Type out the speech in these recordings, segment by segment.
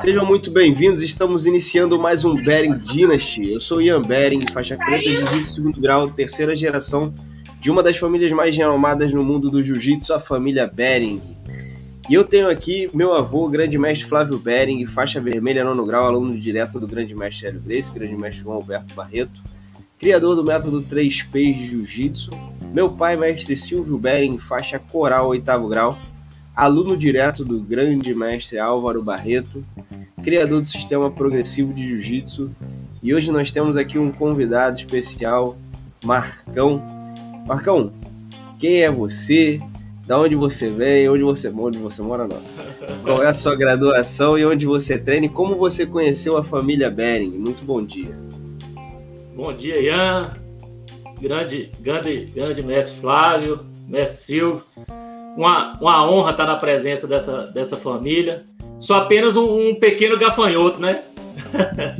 Sejam muito bem-vindos. Estamos iniciando mais um Bering Dynasty. Eu sou Ian Bering, faixa preta, jiu-jitsu segundo grau, terceira geração de uma das famílias mais renomadas no mundo do jiu-jitsu, a família Bering. E eu tenho aqui meu avô, grande mestre Flávio Bering, faixa vermelha nono grau, aluno direto do grande mestre Hélio Grace, grande mestre João Alberto Barreto, criador do método 3Ps de Jiu-Jitsu. Meu pai, mestre Silvio Bering, faixa coral oitavo grau, aluno direto do grande mestre Álvaro Barreto, criador do sistema progressivo de Jiu-Jitsu. E hoje nós temos aqui um convidado especial, Marcão. Marcão, quem é você? Da onde você vem? Onde você mora? Onde você mora não? Qual é a sua graduação e onde você treina? E como você conheceu a família Bering? Muito bom dia. Bom dia, Ian. Grande, grande, grande mestre Flávio, mestre Silvio uma, uma honra estar na presença dessa, dessa família. Sou apenas um, um pequeno gafanhoto, né?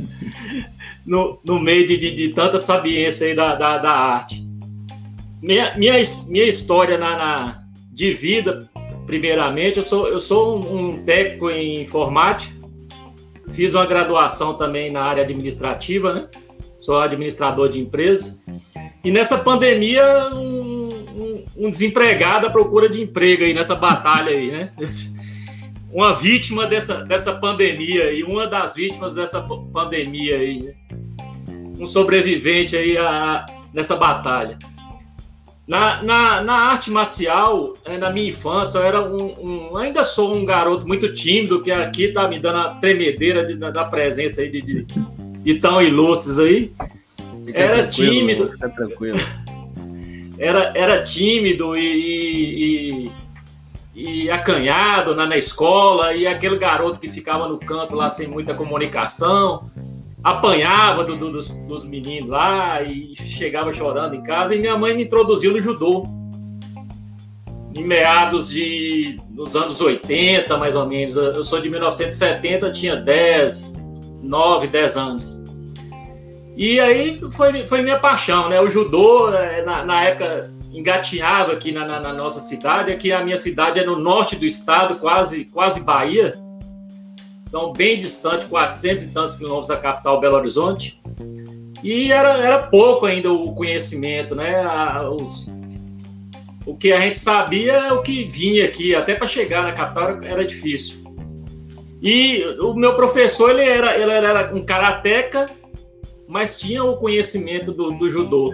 no, no meio de, de, de, tanta sabiência aí da, da, da arte. Minha, minha, minha história na, na, de vida, primeiramente, eu sou, eu sou um, um técnico em informática, fiz uma graduação também na área administrativa, né? Sou administrador de empresa. E nessa pandemia, um, um desempregado à procura de emprego aí nessa batalha aí, né? Uma vítima dessa, dessa pandemia aí, uma das vítimas dessa pandemia aí, né? um sobrevivente aí a, nessa batalha. Na, na, na, arte marcial, é, na minha infância, eu era um, um, ainda sou um garoto muito tímido, que aqui tá me dando a tremedeira de, da presença aí de, de, de tão ilustres aí. Fica era tímido. Fica tranquilo era, era tímido e, e, e acanhado na, na escola, e aquele garoto que ficava no canto lá sem muita comunicação, apanhava do, do, dos, dos meninos lá e chegava chorando em casa. E minha mãe me introduziu no judô. Em meados de nos anos 80, mais ou menos. Eu sou de 1970, tinha 10, 9, 10 anos. E aí foi, foi minha paixão, né? O judô, é, na, na época, engatinhava aqui na, na, na, nossa cidade. Aqui a minha cidade é no norte do estado, quase, quase Bahia. Então, bem distante, 400 e tantos quilômetros da capital, Belo Horizonte. E era, era pouco ainda o conhecimento, né? A, os, o que a gente sabia é o que vinha aqui, até para chegar na capital era, difícil. E o meu professor, ele era, ele era um karateca mas tinha o conhecimento do, do judô.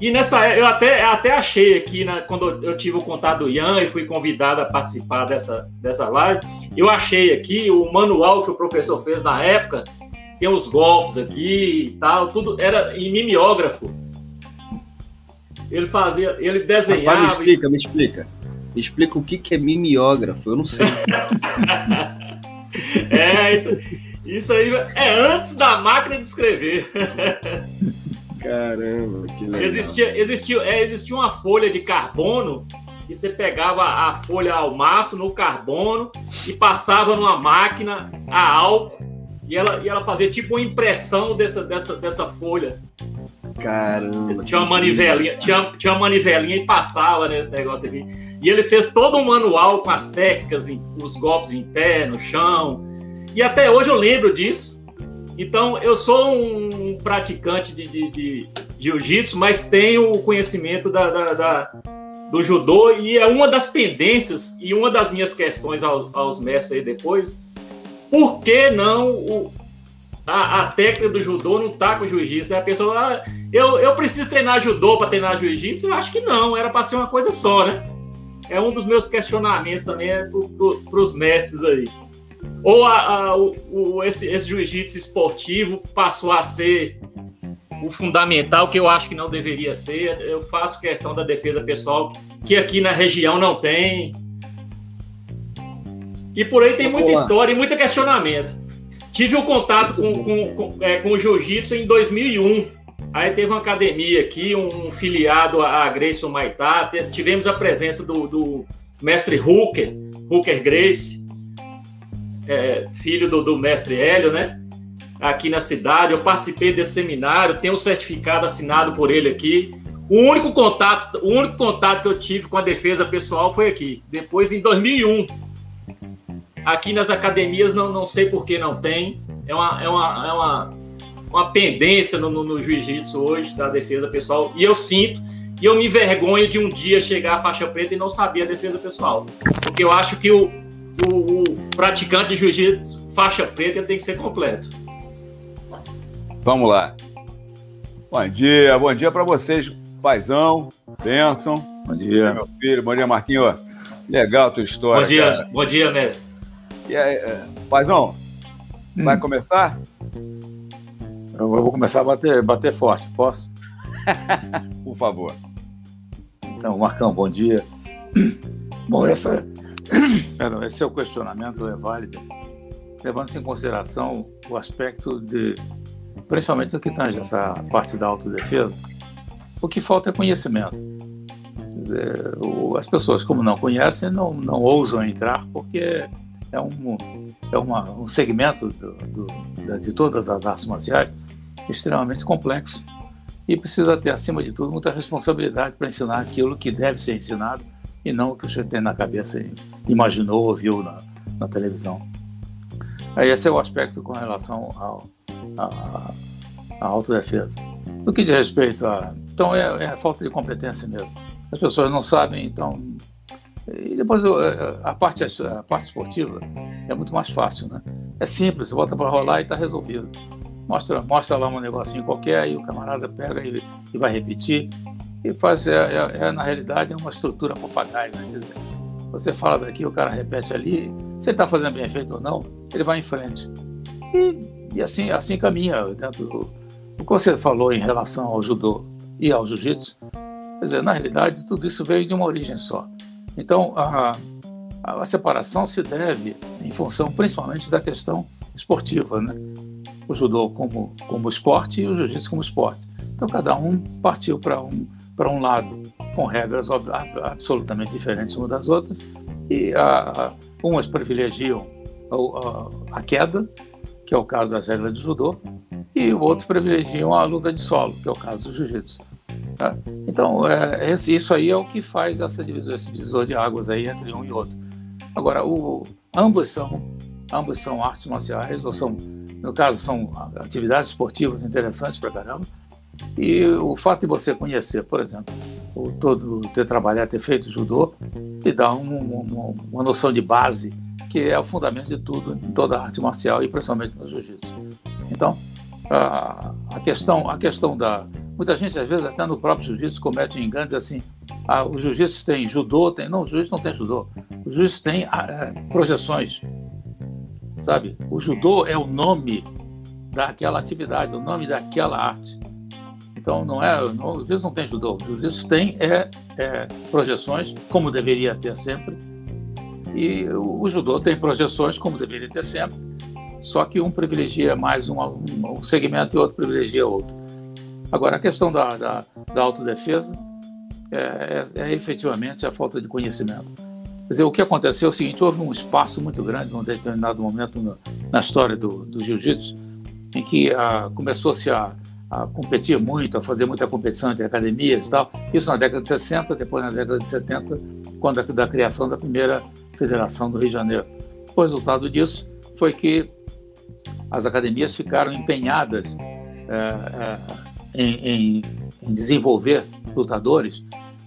E nessa eu até, até achei aqui, né, quando eu tive o contato do Ian e fui convidado a participar dessa, dessa live, eu achei aqui o manual que o professor fez na época, tem os golpes aqui e tal, tudo era em mimeógrafo. Ele fazia, ele desenhava. Rapaz, me explica, me explica. Me explica o que, que é mimeógrafo, eu não sei. é, isso. Isso aí é antes da máquina de escrever. Caramba, que legal. Existia, existia, é, existia uma folha de carbono e você pegava a folha ao maço no carbono e passava numa máquina a álcool e ela, e ela fazia tipo uma impressão dessa, dessa, dessa folha. Caramba. Tinha uma manivelinha, tinha, tinha uma manivelinha e passava nesse negócio aqui. E ele fez todo um manual com as técnicas, os golpes em pé, no chão, e até hoje eu lembro disso. Então, eu sou um praticante de, de, de jiu-jitsu, mas tenho o conhecimento da, da, da, do judô e é uma das pendências e uma das minhas questões aos, aos mestres aí depois. Por que não o, a, a, técnica do judô não tá com o jiu-jitsu? Né? A pessoa, ah, eu, eu preciso treinar judô para treinar jiu-jitsu? Eu acho que não, era para ser uma coisa só, né? É um dos meus questionamentos também é para os mestres aí. Ou a, a, o, o, esse, esse jiu-jitsu esportivo passou a ser o fundamental, que eu acho que não deveria ser. Eu faço questão da defesa pessoal, que aqui na região não tem. E por aí tem muita história e muito questionamento. Tive o um contato com, com, com, é, com o jiu-jitsu em 2001. Aí teve uma academia aqui, um filiado a Grace Maitá. Tivemos a presença do, do mestre Hooker, Hooker Grace é, filho do, do mestre Hélio, né? Aqui na cidade, eu participei desse seminário, tenho um certificado assinado por ele aqui. O único contato, o único contato que eu tive com a defesa pessoal foi aqui. Depois, em 2001, Aqui nas academias não, não sei por que não tem. É uma, é uma, é uma, uma pendência no, no, no jiu-jitsu hoje da defesa pessoal. E eu sinto, e eu me envergonho de um dia chegar à faixa preta e não saber a defesa pessoal. Porque eu acho que o, o, o praticante de jiu-jitsu faixa preta tem que ser completo. Vamos lá. Bom dia, bom dia para vocês, paizão, Benção. Bom dia. Meu filho, bom dia, Marquinho. Legal a tua história. Bom dia, cara. bom dia, mestre. E aí, é, paizão, hum. vai começar? Eu vou começar a bater, bater forte, posso? Por favor. Então, Marcão, bom dia. Bom, essa, perdão, esse seu questionamento é válido, levando-se em consideração o aspecto de, principalmente no que tange essa parte da autodefesa, o que falta é conhecimento. As pessoas, como não conhecem, não, não ousam entrar, porque é um, é uma, um segmento do, do, de todas as artes marciais extremamente complexo e precisa ter, acima de tudo, muita responsabilidade para ensinar aquilo que deve ser ensinado e não o que você tem na cabeça e imaginou ou viu na, na televisão. Esse é o aspecto com relação a autodefesa. No que diz respeito a... Então, é, é falta de competência mesmo. As pessoas não sabem, então... E depois a parte, a parte esportiva é muito mais fácil, né? É simples, bota para rolar e está resolvido mostra, mostra lá um negocinho qualquer, aí o camarada pega e, e vai repetir. E faz, é, é, é, na realidade, é uma estrutura papagaio. Né? Você fala daqui, o cara repete ali, se ele está fazendo bem feito ou não, ele vai em frente. E, e assim, assim caminha dentro do, o que você falou em relação ao judô e ao jiu-jitsu. Quer dizer, na realidade, tudo isso veio de uma origem só. Então, a, a, a separação se deve em função principalmente da questão esportiva, né? o judô como, como esporte e o jiu-jitsu como esporte. Então, cada um partiu para um, um lado, com regras absolutamente diferentes umas das outras, e a, a, umas privilegiam a, a, queda, que é o caso das regras do judô, e outros privilegiam a luta de solo, que é o caso do jiu-jitsu. Tá? Então, é, esse, isso aí é o que faz essa divisão, esse divisor de águas aí entre um e outro. Agora, o, ambos são ambos são artes marciais, ou são no caso, são atividades esportivas interessantes para caramba. E o fato de você conhecer, por exemplo, o todo ter trabalhado, ter feito judô, te dá um, um, uma noção de base que é o fundamento de tudo em toda a arte marcial e principalmente no jiu-jitsu. Então, a, a, questão, a questão da muita gente às vezes até no próprio jiu-jitsu comete engano diz assim, ah, o jiu-jitsu tem judô, tem não, o jiu-jitsu não tem judô, o jiu-jitsu tem ah, é, projeções, sabe? O judô é o nome daquela atividade, o nome daquela arte. Então não é, não, o não tem judô, o jiu-jitsu tem é, é, projeções, como deveria ter sempre, e o, o, judô tem projeções, como deveria ter sempre, só que um privilegia mais um, um, segmento e outro privilegia outro. Agora, a questão da, da, da autodefesa é, é, é efetivamente a falta de conhecimento. Quer dizer, o que aconteceu é o seguinte: houve um espaço muito grande num determinado momento no, na história do, do jiu-jitsu, em que ah, começou-se a, a, competir muito, a fazer muita competição entre academias e tal. Isso na década de 60, depois na década de 70, quando a, da criação da primeira federação do Rio de Janeiro. O resultado disso foi que as academias ficaram empenhadas é, é, em, em, em desenvolver lutadores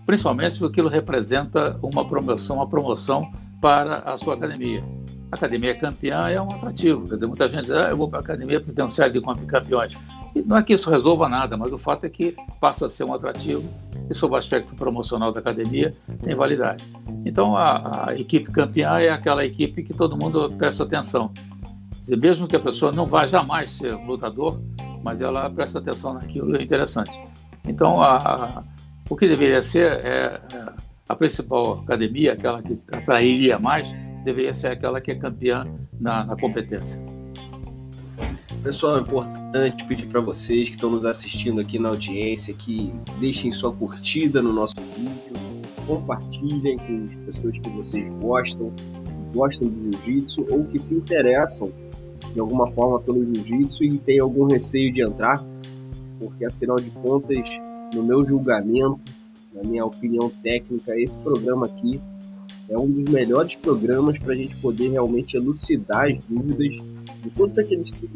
principalmente porque aquilo representa uma promoção, uma promoção para a sua academia. A academia campeã é um atrativo, quer dizer, muita gente diz, ah, eu vou para a academia porque tem um série de campeões. Não é que isso resolva nada, mas o fato é que passa a ser um atrativo e, sob o aspecto promocional da academia, tem validade. Então, a, a equipe campeã é aquela equipe que todo mundo presta atenção. Quer dizer, mesmo que a pessoa não vá jamais ser lutador, mas ela presta atenção naquilo, é interessante. Então, a, o que deveria ser é, é a principal academia, aquela que atrairia mais, deveria ser aquela que é campeã na, na competência. Pessoal, é importante pedir para vocês que estão nos assistindo aqui na audiência que deixem sua curtida no nosso vídeo, compartilhem com as pessoas que vocês gostam, gostam do jiu-jitsu ou que se interessam de alguma forma pelo jiu-jitsu e têm algum receio de entrar, porque afinal de contas no meu julgamento, na minha opinião técnica, esse programa aqui é um dos melhores programas para a gente poder realmente elucidar as dúvidas de todos aqueles que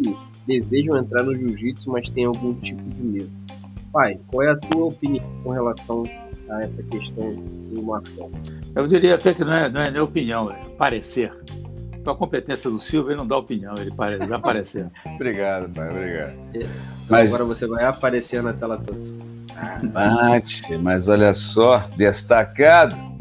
desejam entrar no jiu-jitsu, mas têm algum tipo de medo. Pai, qual é a tua opinião com relação a essa questão do Marcão? Eu diria até que não é, não é nem opinião, é parecer. Com a competência do Silva, ele não dá opinião, ele vai aparecer. obrigado, pai, obrigado. Então, mas... agora você vai aparecer na tela toda. Bate, mas olha só, destacado.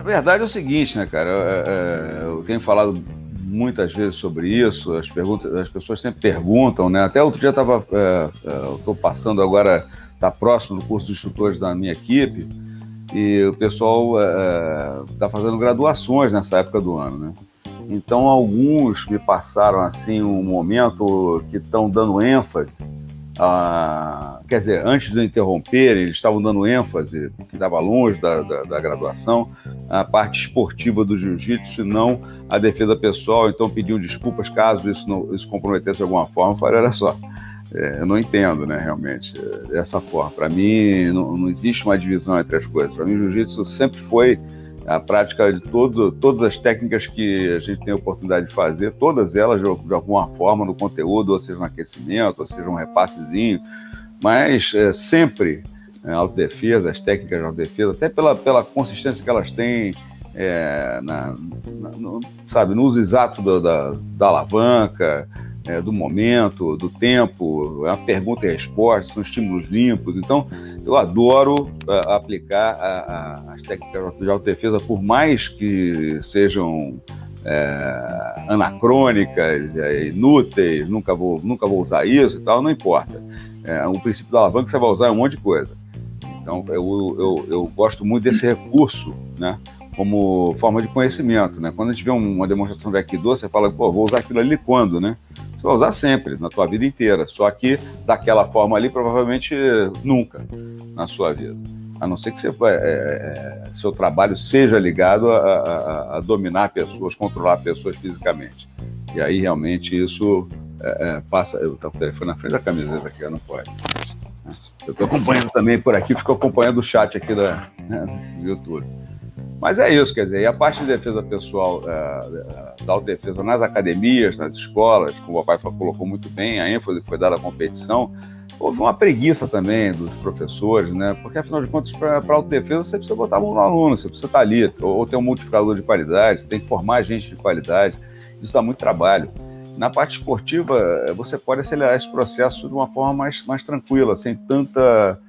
Na verdade é o seguinte, né, cara? Eu, é, é, eu tenho falado muitas vezes sobre isso, as, perguntas, as pessoas sempre perguntam, né? Até outro dia estava, é, eu estou passando agora, está próximo do curso de instrutores da minha equipe, e o pessoal está fazendo graduações nessa época do ano, né? Então alguns me passaram assim um momento que estão dando ênfase ah, quer dizer, antes de interromper, eles estavam dando ênfase, que estava longe da, da, da, graduação, a parte esportiva do jiu-jitsu e não a defesa pessoal, então pediam desculpas caso isso, não, isso comprometesse de alguma forma. Eu falei, olha só, é, eu não entendo, né, realmente, é, dessa forma. Para mim, não, não existe uma divisão entre as coisas. Para mim, o jiu-jitsu sempre foi a prática de todo, todas as técnicas que a gente tem a oportunidade de fazer, todas elas de, de alguma forma no conteúdo, ou seja no aquecimento, ou seja um repassezinho, mas é, sempre é, autodefesa, as técnicas de autodefesa, até pela, pela consistência que elas têm é, na, na, no, sabe, no uso exato da, da, da alavanca, é, do momento, do tempo, é uma pergunta e resposta, são estímulos limpos. Então, eu adoro é, aplicar a, a, as técnicas de autodefesa, por mais que sejam é, anacrônicas, é, inúteis, nunca vou, nunca vou usar isso e tal, não importa. É, o princípio da alavanca você vai usar é um monte de coisa. Então, eu, eu, eu gosto muito desse recurso, né? como forma de conhecimento, né? Quando a gente vê uma demonstração de Aikido, você fala, pô, vou usar aquilo ali quando, né? Você vai usar sempre, na tua vida inteira. Só que daquela forma ali, provavelmente nunca na sua vida. A não ser que você, é, é, seu trabalho seja ligado a, a, a, dominar pessoas, controlar pessoas fisicamente. E aí realmente isso é, é passa. Eu estou com o telefone na frente da camiseta aqui, não pode. Eu estou acompanhando também por aqui, fico acompanhando o chat aqui da, né, do YouTube. Mas é isso, quer dizer, e a parte de defesa pessoal, é, é, da autodefesa nas academias, nas escolas, como o papai colocou muito bem, a ênfase foi dada à competição, houve uma preguiça também dos professores, né? Porque afinal de contas, para a autodefesa, você precisa botar a mão no aluno, você precisa estar ali, ou, ou ter um multiplicador de qualidade, você tem que formar gente de qualidade, isso dá muito trabalho. Na parte esportiva, você pode acelerar esse processo de uma forma mais, mais tranquila, sem tanta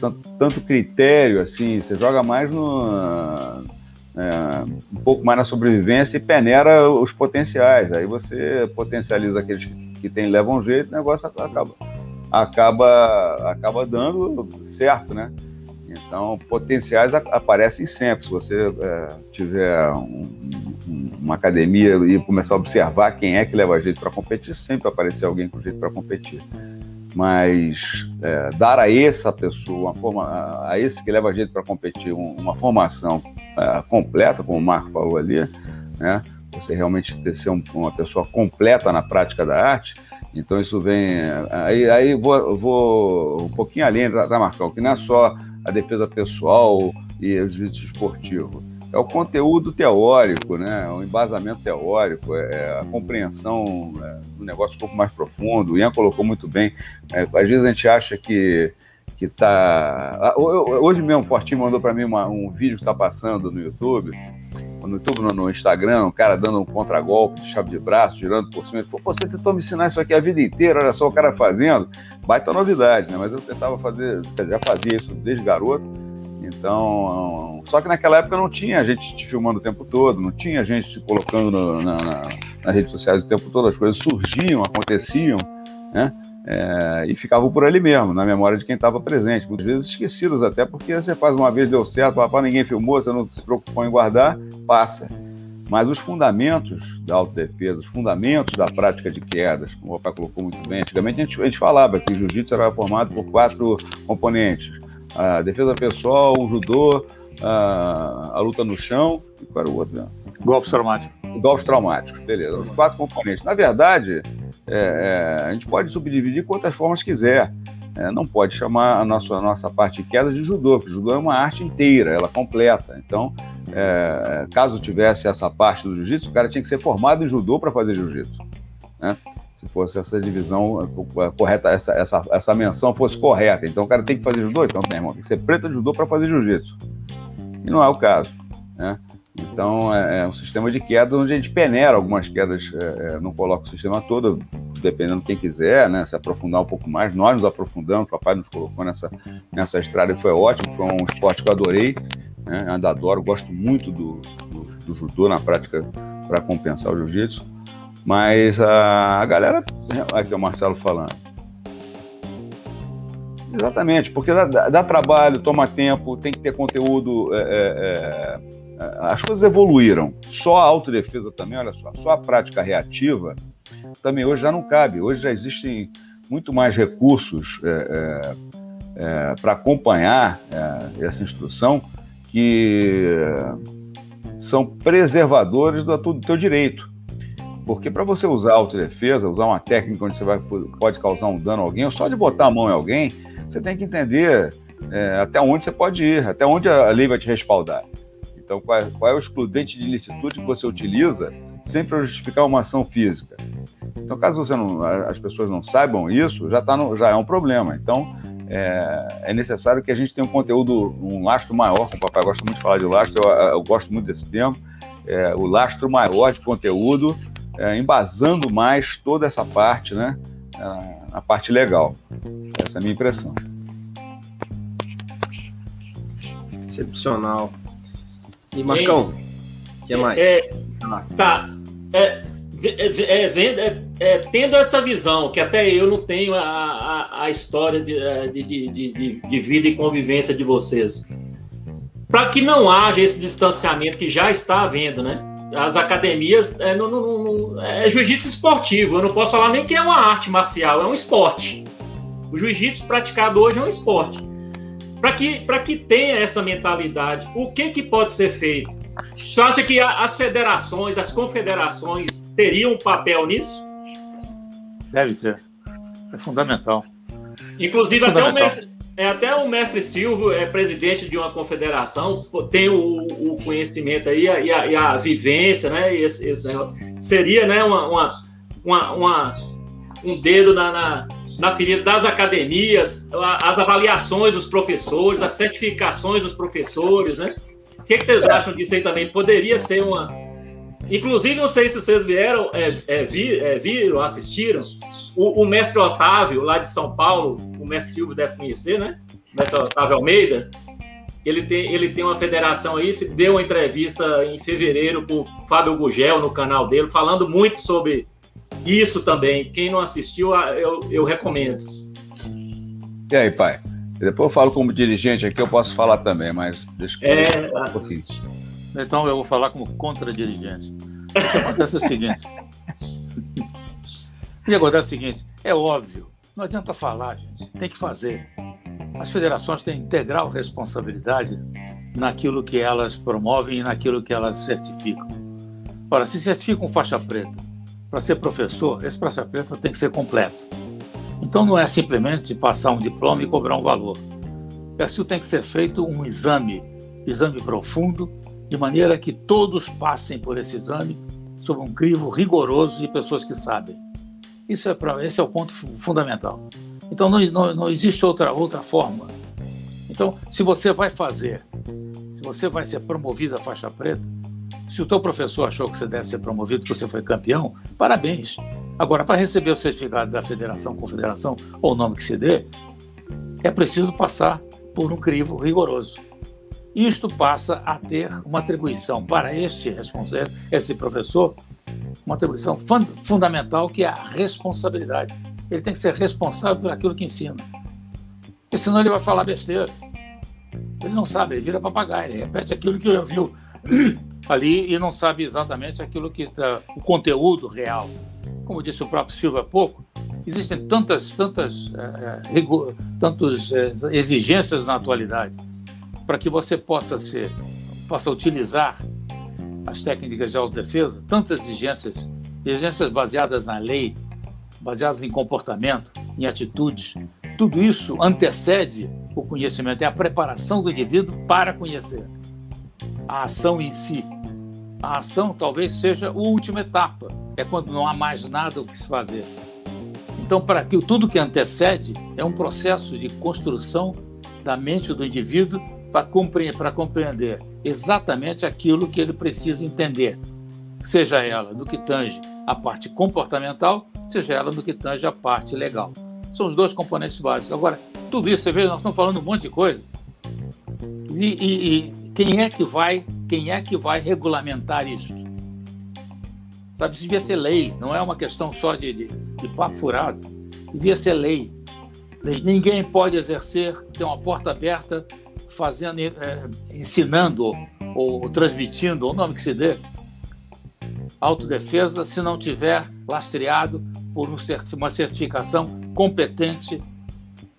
tanto, tanto critério assim, você joga mais no é, um pouco mais na sobrevivência e peneira os potenciais. Aí você potencializa aqueles que tem, levam jeito, o negócio acaba, acaba, acaba dando certo, né? Então, potenciais aparecem sempre. Se você é, tiver um, um, uma academia e começar a observar quem é que leva jeito para competir, sempre aparecer alguém com jeito para competir mas é, dar a essa pessoa, forma, a esse que leva a gente para competir, um, uma formação é, completa, como o Marco falou ali, né? Você realmente ter ser um, uma pessoa completa na prática da arte. Então isso vem aí, aí vou, vou um pouquinho além da Marcão, que não é só a defesa pessoal e o jiu-jitsu esportivo é o conteúdo teórico, né? o embasamento teórico, é, é a compreensão é, do negócio um pouco mais profundo. O Ian colocou muito bem. É, às vezes a gente acha que que tá. Hoje mesmo o Fortinho mandou para mim uma, um vídeo que está passando no YouTube, no YouTube, no, no, Instagram, um cara dando um contragolpe de chave de braço, girando por cima. Ele falou, você tentou me ensinar isso aqui a vida inteira, olha só o cara fazendo. Baita novidade, né? Mas eu tentava fazer, já fazia isso desde garoto então, só que naquela época não tinha gente te filmando o tempo todo, não tinha gente te colocando no, na, na, nas redes sociais o tempo todo, as coisas surgiam, aconteciam, né? É, e ficavam por ali mesmo, na memória de quem estava presente. Muitas vezes esquecidos até, porque você faz uma vez, deu certo, papá, ninguém filmou, você não se preocupou em guardar, passa. Mas os fundamentos da autodefesa, os fundamentos da prática de quedas, como o papai colocou muito bem, antigamente a gente, a gente falava que o jiu-jitsu era formado por quatro componentes a defesa pessoal, o judô, a, a luta no chão e qual era o outro? Né? Golpes traumáticos. Golpes traumáticos, beleza. Os quatro componentes. Na verdade, é, é, a gente pode subdividir quantas formas quiser. é, não pode chamar a nossa, a nossa parte de queda de judô, porque judô é uma arte inteira, ela completa. Então, é, caso tivesse essa parte do jiu-jitsu, o cara tinha que ser formado em judô para fazer jiu-jitsu. Né? Se fosse essa divisão é, correta, essa, essa, essa menção fosse correta. Então, o cara tem que fazer judô, então, meu irmão, tem que ser preto de judô para fazer jiu-jitsu. E não é o caso. Né? Então, é, é, um sistema de queda onde a gente peneira algumas quedas, é, não coloca o sistema todo, dependendo de quem quiser, né, se aprofundar um pouco mais. Nós nos aprofundamos, o papai nos colocou nessa, nessa estrada e foi ótimo, foi um esporte que eu adorei, né, ainda adoro, gosto muito do, do, do judô na prática para compensar o jiu-jitsu. Mas a, a galera, aqui é o Marcelo falando. Exatamente, porque dá, dá, trabalho, toma tempo, tem que ter conteúdo. É, é, é as coisas evoluíram. Só a autodefesa também, olha só, só a prática reativa também hoje já não cabe. Hoje já existem muito mais recursos é, é, é, para acompanhar essa instrução que são preservadores do, do teu direito. Porque para você usar autodefesa, usar uma técnica onde você vai, pode causar um dano a alguém, ou só de botar a mão em alguém, você tem que entender é, até onde você pode ir, até onde a lei vai te respaldar. Então, qual é, qual é o excludente de ilicitude que você utiliza sempre para justificar uma ação física? Então, caso você não, as pessoas não saibam isso, já, tá no, já é um problema. Então, é, é, necessário que a gente tenha um conteúdo, um lastro maior, como o papai gosta muito de falar de lastro, eu, eu gosto muito desse termo, é, o lastro maior de conteúdo, é, embasando mais toda essa parte, né, é, a parte legal. Essa é a minha impressão. Excepcional. E Marcão, o que mais? É, tá. É, é, é, é, tendo essa visão, que até eu não tenho a, a, a história de, de, de, de, vida e convivência de vocês, para que não haja esse distanciamento que já está havendo, né? As academias é, não, não, não, é jiu-jitsu esportivo, eu não posso falar nem que é uma arte marcial, é um esporte. O jiu-jitsu praticado hoje é um esporte. Para que, que tenha essa mentalidade, o que, que pode ser feito? Você acha que as federações, as confederações teriam um papel nisso? Deve ter. É fundamental. Inclusive, é fundamental. até o mestre. É, até o mestre Silvio é presidente de uma confederação, tem o, o conhecimento aí e a, e a, vivência, né? Esse, esse seria né, uma, uma, uma, uma, um dedo na, na, na ferida das academias, as avaliações dos professores, as certificações dos professores, né? que, que vocês acham disso aí também? Poderia ser uma. Inclusive, não sei se vocês vieram, é, é, é, viram, assistiram. O, o, mestre Otávio, lá de São Paulo, o mestre Silvio deve conhecer, né? O mestre Otávio Almeida. Ele tem, ele tem uma federação aí, deu uma entrevista em fevereiro para o Fábio Gugel no canal dele, falando muito sobre isso também. Quem não assistiu, eu, eu recomendo. E aí, pai? Depois eu falo como dirigente aqui, eu posso falar também, mas deixa eu é... um pouquinho. Então eu vou falar como contra-dirigente. O que acontece é o seguinte. o que acontece é o seguinte, é óbvio, não adianta falar, gente, tem que fazer. As federações têm integral responsabilidade naquilo que elas promovem e naquilo que elas certificam. Ora, se certifica um faixa preta para ser professor, esse faixa preta tem que ser completo então não é simplesmente passar um diploma e cobrar um valor. Isso tem que ser feito um exame, exame profundo, de maneira que todos passem por esse exame sob um crivo rigoroso de pessoas que sabem. Isso é esse é o ponto fundamental. Então não, não, não existe outra, outra forma. Então, se você vai fazer, se você vai ser promovido a faixa preta, se o teu professor achou que você deve ser promovido porque você foi campeão, parabéns. Agora, para receber o certificado da federação, confederação ou o nome que se dê, é preciso passar por um crivo rigoroso. Isto passa a ter uma atribuição para este responsável, esse professor, uma atribuição fund fundamental que é a responsabilidade. Ele tem que ser responsável por aquilo que ensina. Porque senão ele vai falar besteira. Ele não sabe, ele vira papagaio, ele repete aquilo que ele ouviu ali e não sabe exatamente aquilo que está, o conteúdo real como disse o próprio Silva há pouco, existem tantas, tantas, é tantas é, exigências na atualidade para que você possa ser, possa utilizar as técnicas de autodefesa, tantas exigências, exigências baseadas na lei, baseadas em comportamento, em atitudes, tudo isso antecede o conhecimento, é a preparação do indivíduo para conhecer a ação em si. A ação talvez seja a última etapa, é quando não há mais nada o que se fazer. Então, para que tudo que antecede é um processo de construção da mente do indivíduo para compreender, exatamente aquilo que ele precisa entender, seja ela no que tange a parte comportamental, seja ela no que tange a parte legal. São os dois componentes básicos. Agora, tudo isso, você vê, nós estamos falando um monte de coisa. E, e, e quem é que vai, quem é que vai regulamentar isso? Sabe, isso devia ser lei, não é uma questão só de, de, de papo furado. Devia ser lei. Ninguém pode exercer, ter uma porta aberta, fazendo, é, ensinando ou, transmitindo, o nome que se dê, autodefesa, se não tiver lastreado por uma certificação competente,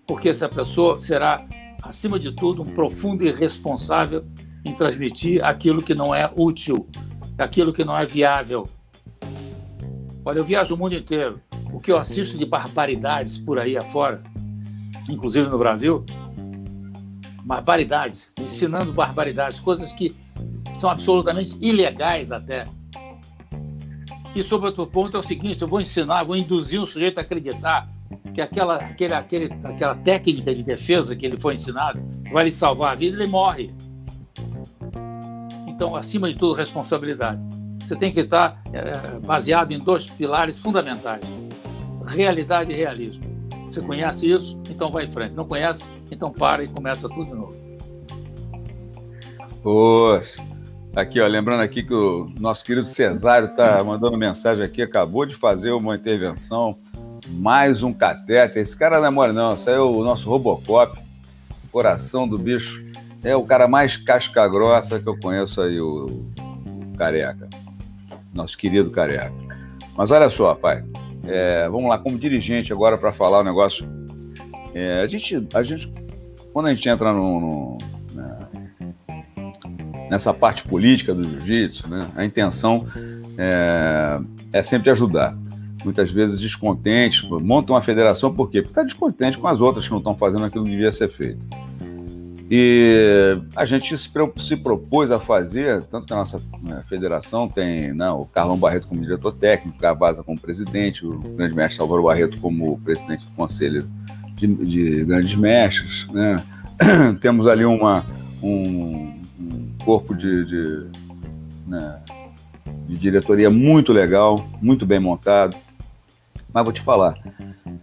porque essa pessoa será, acima de tudo, um profundo irresponsável em transmitir aquilo que não é útil, aquilo que não é viável. Olha, eu viajo o mundo inteiro. O que eu assisto de barbaridades por aí afora, inclusive no Brasil, barbaridades, ensinando barbaridades, coisas que são absolutamente ilegais até. E sobre outro ponto é o seguinte: eu vou ensinar, vou induzir o sujeito a acreditar que aquela, aquele, aquele, aquela técnica de defesa que ele foi ensinado vai lhe salvar a vida, ele morre. Então, acima de tudo, responsabilidade. Você tem que estar é, baseado em dois pilares fundamentais: realidade e realismo. Você conhece isso? Então vai em frente. Não conhece? Então para e começa tudo de novo. Poxa. Aqui, ó, lembrando aqui que o nosso querido Cesário está mandando mensagem aqui, acabou de fazer uma intervenção, mais um catéter. Esse cara não é mole, não, esse é o nosso Robocop, coração do bicho. É o cara mais casca grossa que eu conheço aí, o, o Careca, nosso querido Careca. Mas olha só, pai, é, vamos lá, como dirigente agora para falar o negócio. É, a, gente, a gente, quando a gente entra no, no nessa parte política do jiu-jitsu, né? a intenção é, é, sempre ajudar. Muitas vezes descontentes, montam uma federação por quê? Porque está descontente com as outras que não estão fazendo aquilo que devia ser feito. E a gente se, se propôs a fazer, tanto que a nossa né, federação tem né, o Carlão Barreto como diretor técnico, Cavaza como presidente, o grande mestre Álvaro Barreto como presidente do Conselho de, de Grandes Mestres. Né? Temos ali uma, um, corpo de, de, né, de diretoria muito legal, muito bem montado. Mas vou te falar,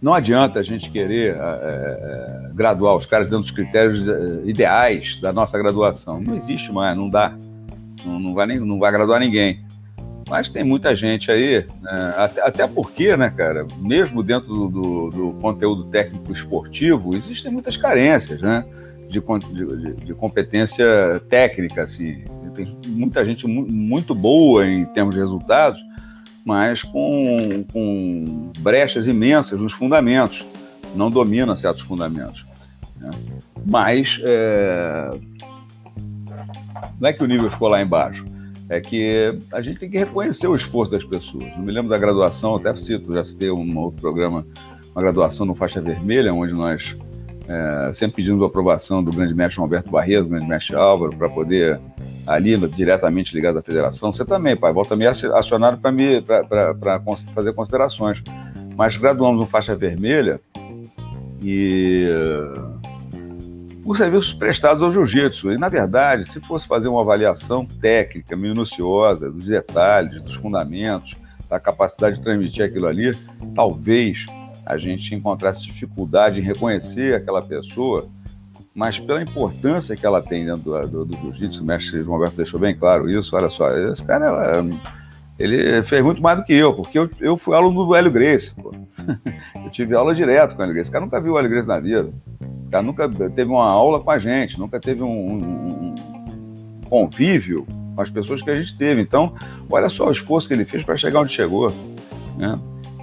não adianta a gente querer é, graduar os caras dentro dos critérios ideais da nossa graduação. Não existe mais, não dá. Não, não, vai, nem, não vai graduar ninguém. Mas tem muita gente aí, né, até, até, porque, né, cara, mesmo dentro do, do, do, conteúdo técnico esportivo, existem muitas carências, né? de, de, de competência técnica, assim. Tem muita gente muito boa em termos de resultados, mas com, com brechas imensas nos fundamentos. Não domina certos fundamentos. Né? Mas é... não é que o nível ficou lá embaixo. É que a gente tem que reconhecer o esforço das pessoas. Eu me lembro da graduação, até cito, já citei um outro programa, uma graduação no faixa vermelha, onde nós é, sempre pedimos a aprovação do grande mestre Alberto Barreto, do grande mestre Álvaro, para poder ali diretamente ligado à federação. Você também, pai, volta me acionado para fazer considerações. Mas graduamos no faixa vermelha e os serviços prestados ao jiu-jitsu. E, na verdade, se fosse fazer uma avaliação técnica, minuciosa, dos detalhes, dos fundamentos, da capacidade de transmitir aquilo ali, talvez a gente encontrasse dificuldade em reconhecer aquela pessoa, mas pela importância que ela tem dentro do, do, do jiu-jitsu, o mestre João Alberto deixou bem claro isso, olha só, esse cara, ele fez muito mais do que eu, porque eu, eu fui aluno do Hélio Grace, pô. eu tive aula direto com o Hélio Grace, esse cara nunca viu o Hélio Grace na vida, o cara nunca teve uma aula com a gente, nunca teve um, um, um convívio com as pessoas que a gente teve, então, olha só o esforço que ele fez para chegar onde chegou, né?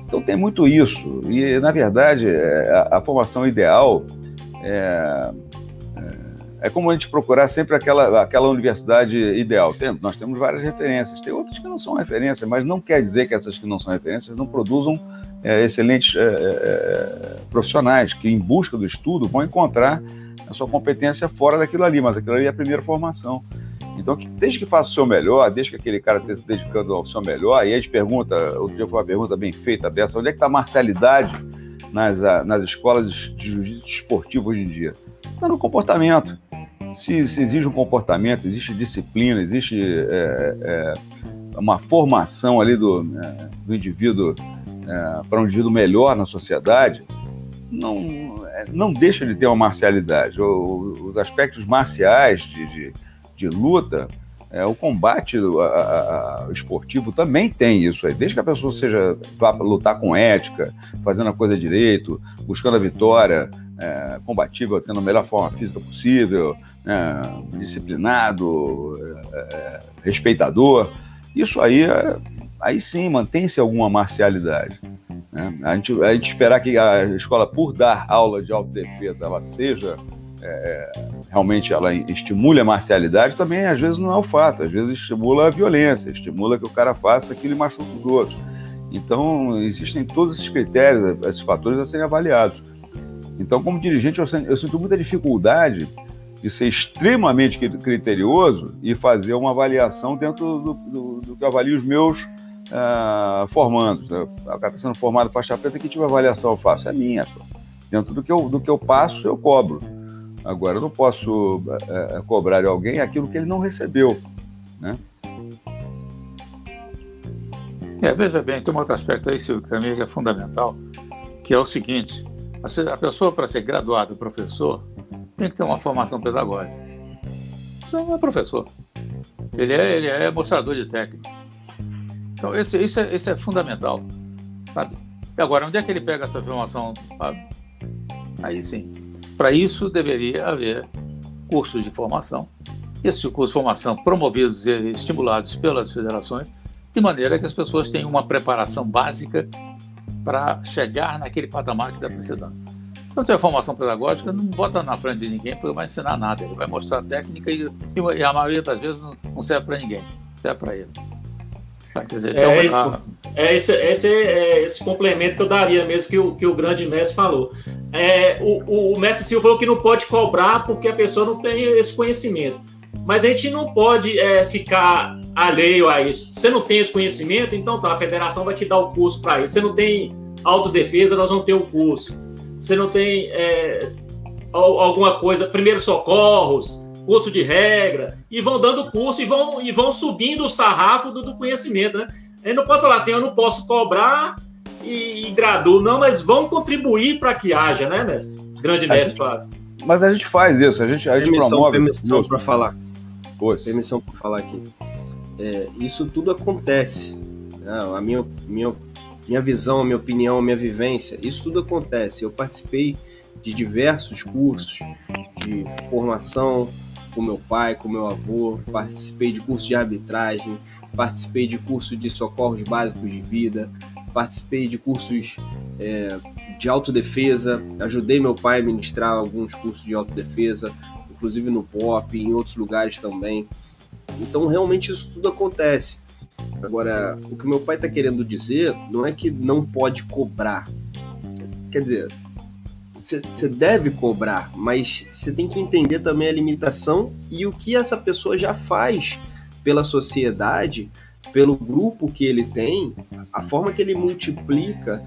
Então tem muito isso. E, na verdade, é, a, a formação ideal é, é, é, como a gente procurar sempre aquela, aquela universidade ideal. Tem, nós temos várias referências, tem outras que não são referências, mas não quer dizer que essas que não são referências não produzam é, excelentes é, é, profissionais que, em busca do estudo, vão encontrar a sua competência fora daquilo ali, mas aquilo ali é a primeira formação. Então, que, desde que faça o seu melhor, desde que aquele cara esteja se dedicando ao seu melhor, e a gente pergunta, outro dia foi uma pergunta bem feita dessa, onde é que está a marcialidade nas, nas escolas de jiu-jitsu esportivo hoje em dia? Está no comportamento. Se, se, exige um comportamento, existe disciplina, existe é, é, uma formação ali do, é, do indivíduo é, para um indivíduo melhor na sociedade, não, é, não deixa de ter uma marcialidade. Os aspectos marciais de, de, de luta, é, o combate a, a, a, esportivo também tem isso aí. Desde que a pessoa seja vá lutar com ética, fazendo a coisa direito, buscando a vitória, é, combatível, tendo a melhor forma física possível, né, disciplinado, é, é respeitador. Isso aí, é, aí sim mantém-se alguma marcialidade. Né? A, gente, a gente esperar que a escola, por dar aula de autodefesa, ela seja é, é, realmente ela estimule a marcialidade, também às vezes não é o fato, às vezes estimula a violência, estimula que o cara faça aquilo e machuque os outros. Então, existem todos esses critérios, esses fatores a serem avaliados. Então, como dirigente, eu, eu sinto muita dificuldade de ser extremamente criterioso e fazer uma avaliação dentro do, do, do que eu avalio os meus uh, formandos. O cara sendo formado faixa preta, que tipo de avaliação eu faço? É minha. Dentro do que, eu, do que eu passo, eu cobro. Agora, eu não posso uh, cobrar de alguém aquilo que ele não recebeu. Né? É, veja bem, tem um outro aspecto aí, Silvio, que também é fundamental, que é o seguinte: a pessoa, para ser graduado professor, tem que ter uma formação pedagógica. Você não é professor. Ele é, ele é mostrador de técnica. Então, esse, isso, é, é fundamental, sabe? E agora, onde é que ele pega essa formação? Aí sim. Para isso, deveria haver cursos de formação. Esses cursos de formação promovidos e estimulados pelas federações, de maneira que as pessoas tenham uma preparação básica para chegar naquele patamar que está precisando. Se não tiver formação pedagógica, não bota na frente de ninguém, porque vai ensinar nada. Ele vai mostrar técnica e, e a maioria das vezes não, não serve para ninguém, serve para ele. Quer dizer, é, então, isso, é, esse, esse, é esse complemento que eu daria mesmo que o, que o grande mestre falou. É, o, o mestre Silva falou que não pode cobrar porque a pessoa não tem esse conhecimento. Mas a gente não pode é, ficar alheio a isso. Você não tem esse conhecimento, então tá, a federação vai te dar o curso para isso. Você não tem autodefesa, nós vamos ter o curso. Você não tem é, alguma coisa, primeiros socorros, curso de regra, e vão dando curso e vão, e vão subindo o sarrafo do, do conhecimento, né? A gente não pode falar assim, eu não posso cobrar e, e graduo, não, mas vão contribuir para que haja, né, mestre? Grande mestre, Flávio. Mas a gente faz isso, a gente, a gente permissão, promove. Permissão para falar. Pois. Permissão para falar aqui. É, isso tudo acontece. Né? A minha, minha, minha visão, a minha opinião, a minha vivência, isso tudo acontece. Eu participei de diversos cursos de formação com meu pai, com meu avô, participei de curso de arbitragem, participei de curso de socorros básicos de vida, participei de cursos é, de autodefesa, ajudei meu pai a ministrar alguns cursos de autodefesa, inclusive no POP, em outros lugares também. Então, realmente, isso tudo acontece. Agora, o que meu pai está querendo dizer não é que não pode cobrar. Quer dizer, você deve cobrar, mas você tem que entender também a limitação e o que essa pessoa já faz pela sociedade, pelo grupo que ele tem, a forma que ele multiplica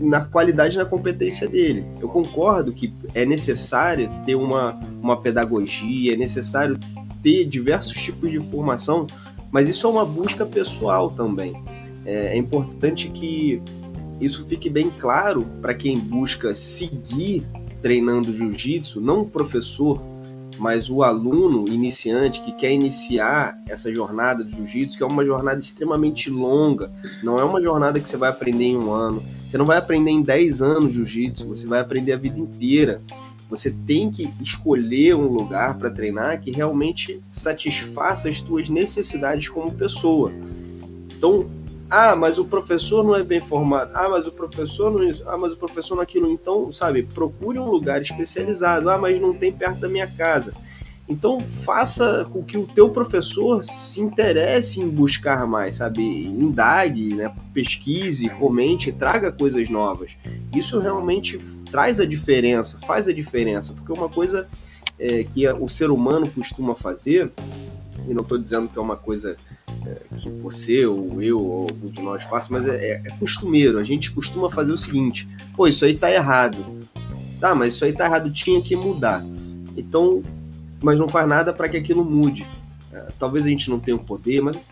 na qualidade e na competência dele. Eu concordo que é necessário ter uma, uma pedagogia, é necessário ter diversos tipos de formação, mas isso é uma busca pessoal também. É, é importante que isso fique bem claro para quem busca seguir treinando jiu-jitsu, não o professor, mas o aluno iniciante que quer iniciar essa jornada de jiu-jitsu, que é uma jornada extremamente longa, não é uma jornada que você vai aprender em um ano, você não vai aprender em 10 anos jiu-jitsu, você vai aprender a vida inteira. Você tem que escolher um lugar para treinar que realmente satisfaça as suas necessidades como pessoa. Então, ah, mas o professor não é bem formado. Ah, mas o professor não isso. Ah, mas o professor não aquilo. Então, sabe, procure um lugar especializado. Ah, mas não tem perto da minha casa. Então faça com que o teu professor se interesse em buscar mais, sabe? Indague, né? pesquise, comente, traga coisas novas. Isso realmente traz a diferença, faz a diferença, porque uma coisa é, que o ser humano costuma fazer, e não estou dizendo que é uma coisa é, que você ou eu ou algum de nós faça, mas é, é, costumeiro. A gente costuma fazer o seguinte: pô, isso aí tá errado. Tá, mas isso aí tá errado, tinha que mudar. Então, mas não faz nada para que aquilo mude. É, talvez a gente não tenha o poder, mas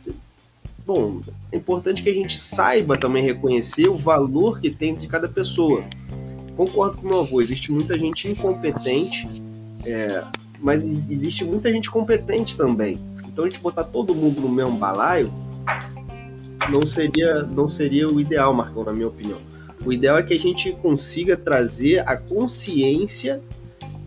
bom, é importante que a gente saiba também reconhecer o valor que tem de cada pessoa. Concordo com meu avô, existe muita gente incompetente, é, mas existe muita gente competente também. Então a gente botar todo mundo no mesmo balaio não seria, não seria o ideal, Marcão, na minha opinião. O ideal é que a gente consiga trazer a consciência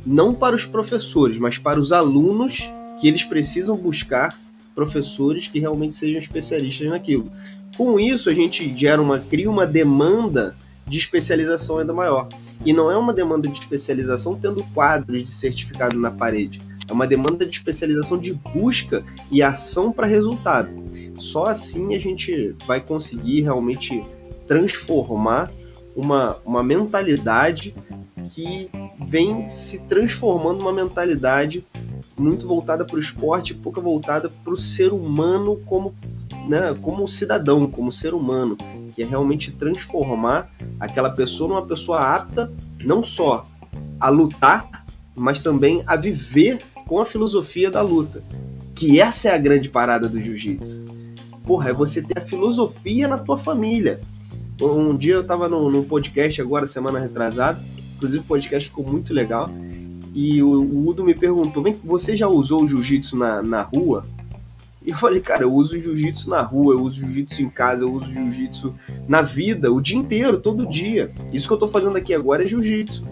não para os professores, mas para os alunos que eles precisam buscar professores que realmente sejam especialistas naquilo. Com isso, a gente gera uma cria uma demanda de especialização ainda maior. E não é uma demanda de especialização tendo quadros de certificado na parede. É uma demanda de especialização de busca e ação para resultado. Só assim a gente vai conseguir realmente transformar uma, uma mentalidade que vem se transformando numa mentalidade muito voltada para o esporte, pouca voltada para o ser humano como, né, como cidadão, como ser humano, que é realmente transformar aquela pessoa numa pessoa apta não só a lutar, mas também a viver com a filosofia da luta. Que essa é a grande parada do jiu-jitsu. Porra, é você ter a filosofia na tua família. Um dia eu tava num, podcast agora, semana retrasada, Inclusive o podcast ficou muito legal. E o, o Udo me perguntou: Vem, você já usou o jiu-jitsu na, na rua? E eu falei, cara, eu uso jiu-jitsu na rua, eu uso jiu-jitsu em casa, eu uso jiu-jitsu na vida, o dia inteiro, todo dia. Isso que eu tô fazendo aqui agora é jiu-jitsu.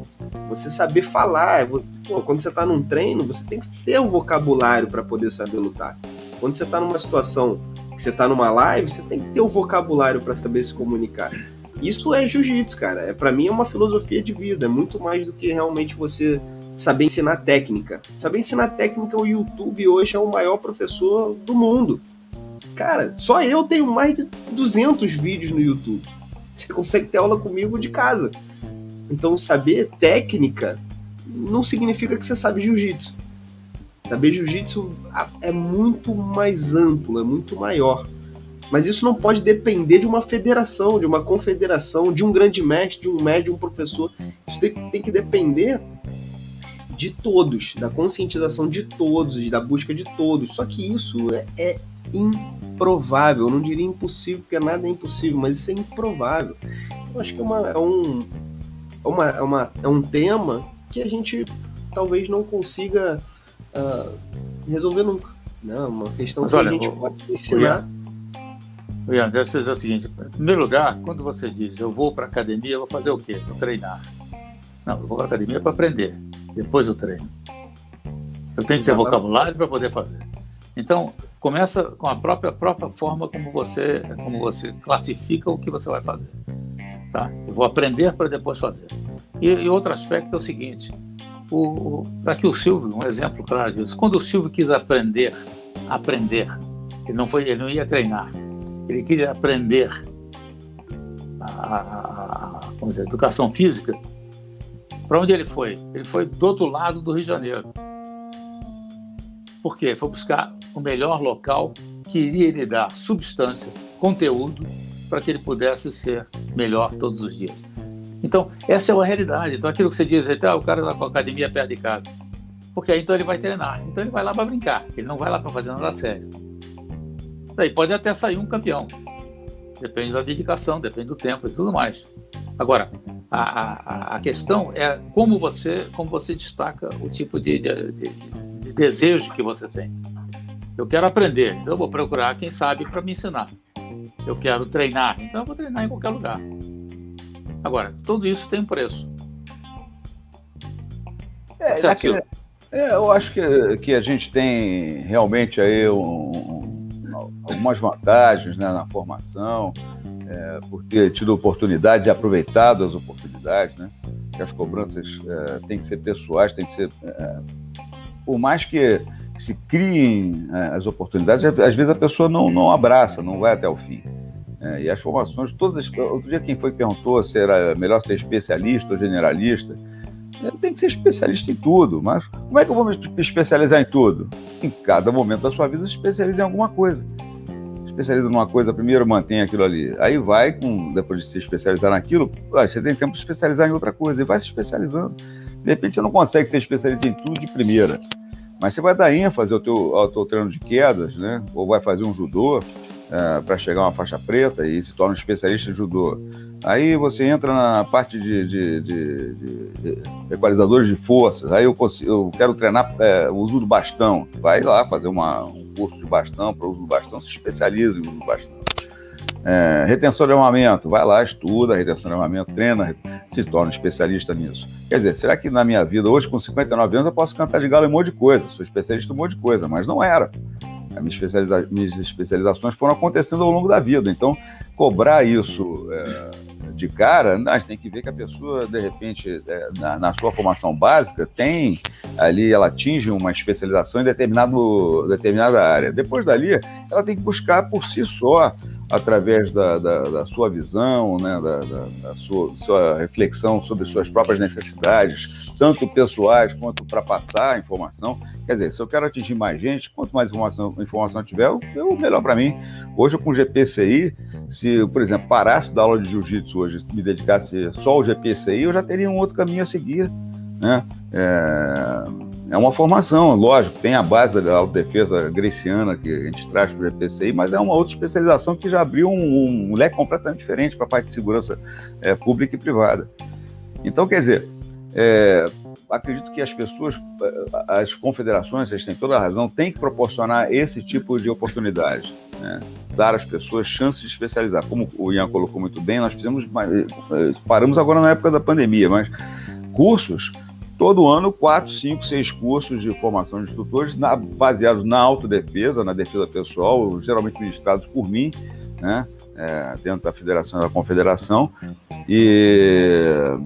Você saber falar. Pô, quando você tá num treino, você tem que ter o um vocabulário para poder saber lutar. Quando você tá numa situação que você tá numa live, você tem que ter o um vocabulário para saber se comunicar. Isso é jiu-jitsu, cara. É, para mim é uma filosofia de vida, é muito mais do que realmente você saber ensinar técnica. Saber ensinar técnica, o YouTube hoje é o maior professor do mundo. Cara, só eu tenho mais de 200 vídeos no YouTube. Você consegue ter aula comigo de casa. Então, saber técnica não significa que você sabe jiu-jitsu. Saber jiu-jitsu é muito mais amplo, é muito maior. Mas isso não pode depender de uma federação, de uma confederação, de um grande mestre, de um médium, um professor. Isso tem, tem que depender de todos, da conscientização de todos, da busca de todos. Só que isso é, é improvável. Eu não diria impossível, porque nada é impossível, mas isso é improvável. Eu acho que é, uma, é, um, é, uma, é, uma, é um tema que a gente talvez não consiga uh, resolver nunca. Né? Uma questão mas que olha, a gente pode ensinar. Leandro, deixa eu dizer o seguinte: em primeiro lugar, quando você diz eu vou para academia, eu vou fazer o quê? Vou treinar. Não, eu vou para academia para aprender. Depois eu treino. Eu tenho que ter vocabulário para poder fazer. Então, começa com a própria própria forma como você como você classifica o que você vai fazer. Tá? Eu vou aprender para depois fazer. E, e, outro aspecto é o seguinte: o, para que o Silvio, um exemplo claro disso, quando o Silvio quis aprender, aprender, ele não foi, ele não ia treinar, ele queria aprender a, a, a dizer, educação física, para onde ele foi? Ele foi do outro lado do Rio de Janeiro. Por quê? Foi buscar o melhor local que iria lhe dar substância, conteúdo, para que ele pudesse ser melhor todos os dias. Então, essa é uma realidade. Então, aquilo que você diz, ah, o cara está com a academia perto de casa. Porque aí então ele vai treinar. Então ele vai lá para brincar. Ele não vai lá para fazer nada sério. Daí pode até sair um campeão. Depende da dedicação, depende do tempo e tudo mais. Agora, a, a, a questão é como você, como você destaca o tipo de, de, de, de desejo que você tem. Eu quero aprender, então eu vou procurar quem sabe para me ensinar. Eu quero treinar, então eu vou treinar em qualquer lugar. Agora, tudo isso tem um preço. É, tá é, eu acho que, que a gente tem realmente aí um, algumas vantagens né, na formação, é, por ter tido oportunidades e aproveitado as oportunidades, né? Que as cobranças é, têm que ser pessoais, têm que ser é, por mais que se criem é, as oportunidades, às vezes a pessoa não, não abraça, não vai até o fim. É, e as formações, todas. Outro dia, quem foi perguntou se era melhor ser especialista ou generalista? Eu tenho que ser especialista em tudo, mas como é que eu vou me especializar em tudo? Em cada momento da sua vida, se especializa em alguma coisa. Especializa numa coisa, primeiro mantém aquilo ali. Aí vai, com, depois de se especializar naquilo, você tem tempo de se especializar em outra coisa e vai se especializando. De repente você não consegue ser especialista em tudo de primeira. Mas você vai dar ênfase ao teu, ao teu treino de quedas, né? Ou vai fazer um judô é, para chegar a uma faixa preta e se torna um especialista em judô. Aí você entra na parte de, de, de, de equalizadores de forças. Aí eu, consigo, eu quero treinar é, o uso do bastão. Vai lá fazer uma, um curso de bastão para uso do bastão, se especializa em uso do bastão. É, retenção de armamento, vai lá, estuda retenção de armamento, treina, se torna especialista nisso. Quer dizer, será que na minha vida, hoje com 59 anos, eu posso cantar de galo em um monte de coisa? Sou especialista em um monte de coisa, mas não era. Minhas, especializa minhas especializações foram acontecendo ao longo da vida. Então, cobrar isso é, de cara, a gente tem que ver que a pessoa, de repente, é, na, na, sua formação básica, tem ali, ela atinge uma especialização em determinado, determinada área. Depois dali, ela tem que buscar por si só através da, da, da, sua visão, né, da, da sua, sua, reflexão sobre suas próprias necessidades, tanto pessoais quanto para passar a informação. Quer dizer, se eu quero atingir mais gente, quanto mais informação, informação eu tiver, o melhor para mim. Hoje, com o GPCI, se eu, por exemplo, parasse da aula de jiu-jitsu hoje, me dedicasse só ao GPCI, eu já teria um outro caminho a seguir. Né? É é uma formação, lógico, tem a base da autodefesa greciana que a gente traz para o GPCI, mas é uma outra especialização que já abriu um, um leque completamente diferente para a parte de segurança é, pública e privada. Então, quer dizer, é, acredito que as pessoas, as confederações, vocês têm toda a razão, têm que proporcionar esse tipo de oportunidade, né? dar às pessoas chances de especializar. Como o Ian colocou muito bem, nós fizemos, eh, paramos agora na época da pandemia, mas cursos todo ano quatro, cinco, seis cursos de formação de instrutores na, baseados na autodefesa, na defesa pessoal, geralmente ministrados por mim, né, é, dentro da federação da confederação. E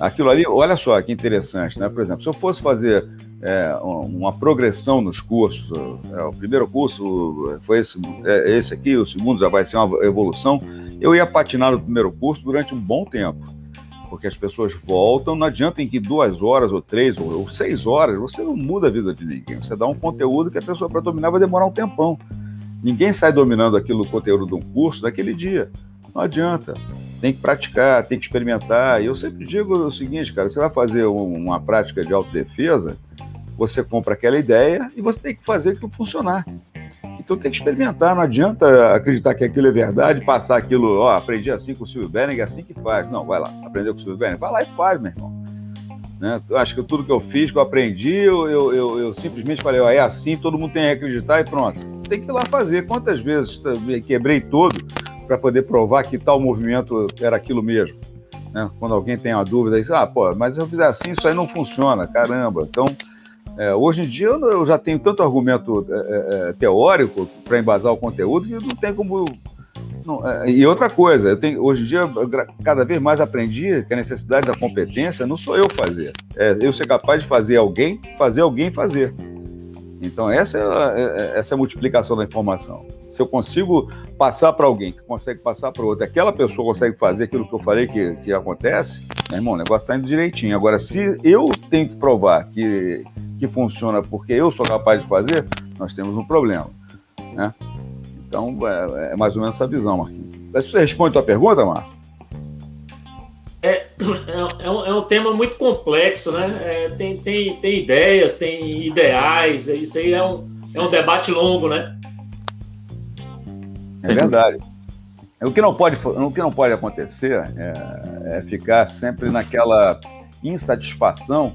aquilo ali, olha só que interessante, né? Por exemplo, se eu fosse fazer é, uma progressão nos cursos, é, o primeiro curso foi esse, é, esse aqui, o segundo já vai ser uma evolução, eu ia patinar no primeiro curso durante um bom tempo porque as pessoas voltam, não adianta em que duas horas, ou três, ou, ou, seis horas, você não muda a vida de ninguém. Você dá um conteúdo que a pessoa para dominar vai demorar um tempão. Ninguém sai dominando aquilo, o conteúdo de um curso naquele dia. Não adianta. Tem que praticar, tem que experimentar. E eu sempre digo o seguinte, cara, você vai fazer uma prática de autodefesa, você compra aquela ideia e você tem que fazer aquilo funcionar. Então tem que experimentar, não adianta acreditar que aquilo é verdade, passar aquilo, ó, aprendi assim com o Silvio Benning, é assim que faz. Não, vai lá, aprendeu com o Silvio Benning, vai lá e faz, meu irmão. Né? Acho que tudo que eu fiz, que eu aprendi, eu, eu, eu, eu simplesmente falei, ó, é assim, todo mundo tem que acreditar e pronto. Tem que ir lá fazer. Quantas vezes quebrei todo para poder provar que tal movimento era aquilo mesmo? Né? Quando alguém tem uma dúvida, diz, ah, pô, mas eu fizer assim, isso aí não funciona, caramba. Então, é, hoje em dia eu já tenho tanto argumento é, é, é teórico para embasar o conteúdo que não tem como. Não, é, e outra coisa, eu tenho, hoje em dia cada vez mais aprendi que a necessidade da competência não sou eu fazer, é eu ser capaz de fazer alguém, fazer alguém fazer. Então essa é, essa é a multiplicação da informação. Se eu consigo passar para alguém que consegue passar para outro, aquela pessoa consegue fazer aquilo que eu falei que, que acontece, meu irmão, o negócio está indo direitinho. Agora, se eu tenho que provar que que funciona porque eu sou capaz de fazer, nós temos um problema. Né? Então, é, é mais ou menos essa visão, Marquinhos. Você responde a tua pergunta, Marcos? É, é, é, um, é, um, tema muito complexo, né? É, tem, tem, tem ideias, tem ideais, isso aí é um, é um debate longo, né? É verdade. O que não pode, o que não pode acontecer é, é ficar sempre naquela insatisfação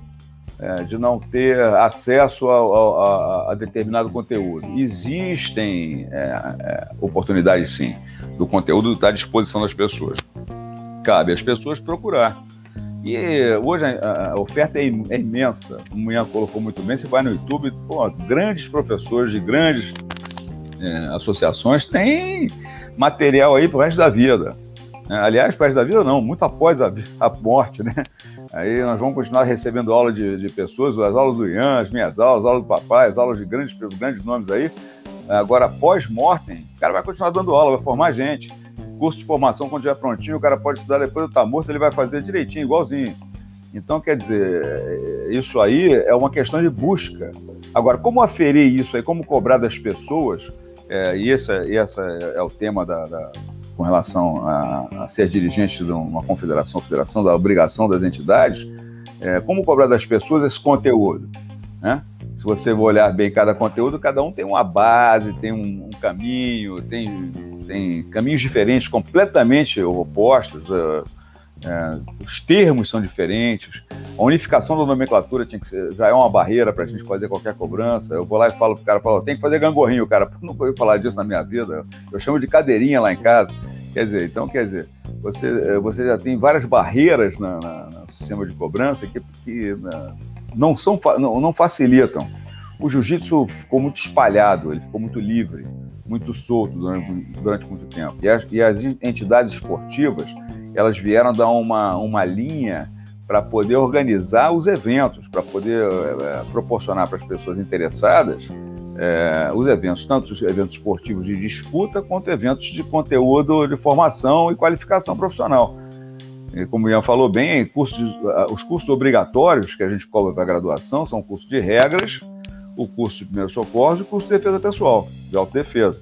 é, de não ter acesso a, a, a determinado conteúdo. Existem é, é, oportunidades, sim, do conteúdo estar à disposição das pessoas. Cabe às pessoas procurar. E hoje a, oferta é, é, imensa, como o Ian colocou muito bem, você vai no YouTube, pô, grandes professores de grandes é, associações têm material aí para o resto da vida. É, aliás, para o resto da vida não, muito após a, a morte, né? Aí nós vamos continuar recebendo aula de, de pessoas, as aulas do Ian, as minhas aulas, as aulas do papai, as aulas de grandes, grandes nomes aí. Agora, pós-mortem, o cara vai continuar dando aula, vai formar gente. Curso de formação, quando estiver prontinho, o cara pode estudar depois do estar morto, ele vai fazer direitinho, igualzinho. Então, quer dizer, isso aí é uma questão de busca. Agora, como aferir isso aí, como cobrar das pessoas, é, e esse, esse é o tema da, da com relação a, a, ser dirigente de uma confederação, federação, da obrigação das entidades, é, como cobrar das pessoas esse conteúdo, né? Se você olhar bem cada conteúdo, cada um tem uma base, tem um, um caminho, tem, tem caminhos diferentes, completamente opostos. Uh, é, os termos são diferentes, a unificação da nomenclatura ser, já é uma barreira para a gente fazer qualquer cobrança. Eu vou lá e falo para o cara, falo, tem que fazer gangorrinho, cara, nunca ouviu falar disso na minha vida, eu chamo de cadeirinha lá em casa. Quer dizer, então, quer dizer, você, é, você já tem várias barreiras na, na, no sistema de cobrança que, que na, não, são, não, não facilitam. O jiu-jitsu ficou muito espalhado, ele ficou muito livre, muito solto durante, durante muito tempo. E as, e as entidades esportivas, elas vieram dar uma, uma linha para poder organizar os eventos, para poder é, proporcionar para as pessoas interessadas é, os eventos, tanto os eventos esportivos de disputa, quanto eventos de conteúdo de formação e qualificação profissional. E como o Ian falou bem, cursos, os cursos obrigatórios que a gente cobra para a graduação são o curso de regras, o curso de primeiro socorro e o curso de defesa pessoal, de autodefesa.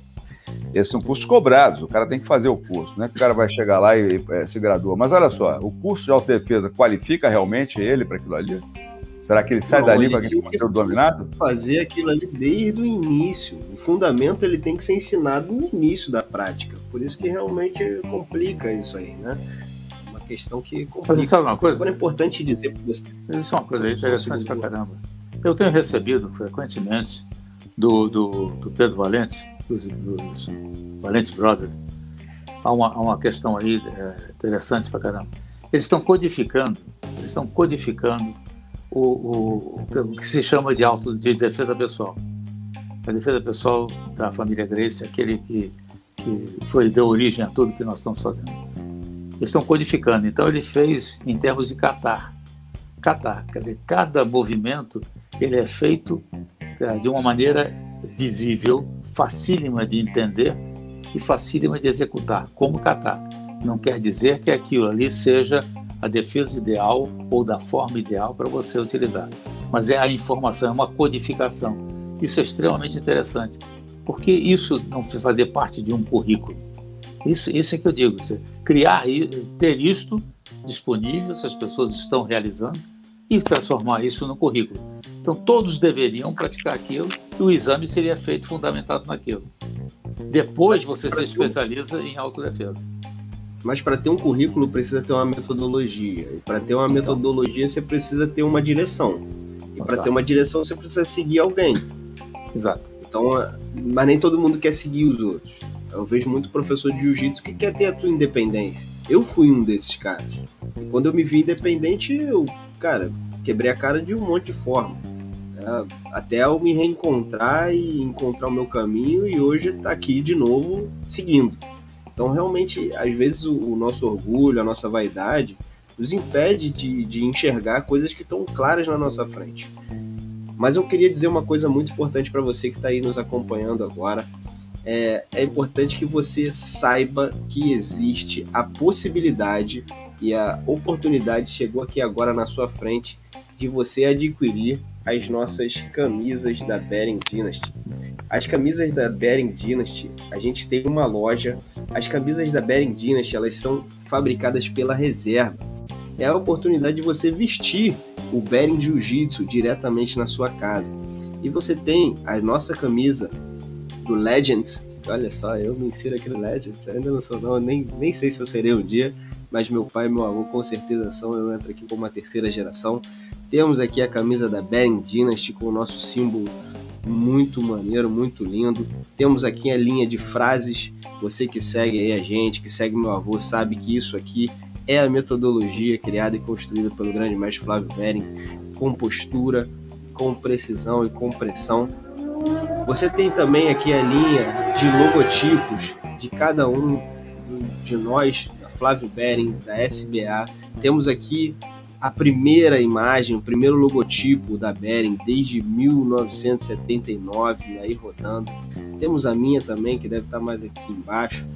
Esses são cursos cobrados, o cara tem que fazer o curso, não é que o cara vai chegar lá e, e é, se gradua. Mas olha só, o curso de autodefesa qualifica realmente ele para aquilo ali? Será que ele sai não, dali para quem tem dominado? Fazer aquilo ali desde o início. O fundamento ele tem que ser ensinado no início da prática. Por isso que realmente complica isso aí, né? É uma questão que complica. Mas sabe uma coisa? Agora é importante dizer para você. Isso é uma coisa interessante para caramba. Eu tenho recebido frequentemente do, do, do Pedro Valente, dos, dos Valentes Brothers, há uma, há uma questão aí é, interessante para caramba. Eles estão codificando, eles estão codificando o, o, o, que se chama de auto de defesa pessoal. A defesa pessoal da família Grace, aquele que, que foi deu origem a tudo que nós estamos fazendo. Eles estão codificando. Então ele fez em termos de catar. Catar, quer dizer, cada movimento ele é feito é, de uma maneira visível, facílima de entender e facílima de executar, como catar. Não quer dizer que aquilo ali seja a defesa ideal ou da forma ideal para você utilizar. Mas é a informação, é uma codificação. Isso é extremamente interessante. Porque isso não fazer parte de um currículo? Isso, isso é que eu digo, você criar, ter isto disponível, se as pessoas estão realizando, e transformar isso no currículo. Então, todos deveriam praticar aquilo e o exame seria feito fundamentado naquilo. Depois, você se especializa em autodefesa. Mas para ter um currículo precisa ter uma metodologia. E para ter uma metodologia você precisa ter uma direção. E para ter uma direção você precisa seguir alguém. Exato. Então, mas nem todo mundo quer seguir os outros. Eu vejo muito professor de jiu-jitsu que quer ter a tua independência. Eu fui um desses caras. E quando eu me vi independente, eu, cara, quebrei a cara de um monte de forma. É, até eu me reencontrar e encontrar o meu caminho e hoje tá aqui de novo seguindo. Então, realmente, às vezes o, o nosso orgulho, a nossa vaidade, nos impede de, de enxergar coisas que estão claras na nossa frente. Mas eu queria dizer uma coisa muito importante para você que está aí nos acompanhando agora. É, é, importante que você saiba que existe a possibilidade e a oportunidade chegou aqui agora na sua frente de você adquirir as nossas camisas da Bering Dynasty. As camisas da Bering Dynasty, a gente tem uma loja. As camisas da Bering Dynasty, elas são fabricadas pela reserva. É a oportunidade de você vestir o Bering Jiu-Jitsu diretamente na sua casa. E você tem a nossa camisa do Legends. Olha só, eu me insiro aqui no Legends, ainda não sou não, nem, nem sei se eu serei um dia, mas meu pai e meu avô com certeza são, eu entro aqui como uma terceira geração. Temos aqui a camisa da Bering Dynasty com o nosso símbolo muito maneiro, muito lindo. Temos aqui a linha de frases. Você que segue aí a gente, que segue meu avô, sabe que isso aqui é a metodologia criada e construída pelo grande mestre Flávio Bering, com postura, com precisão e com pressão. Você tem também aqui a linha de logotipos de cada um de nós, da Flávio Bering, da SBA. Temos aqui a primeira imagem, o primeiro logotipo da Bering desde 1979, aí rodando. Temos a minha também, que deve estar mais aqui embaixo.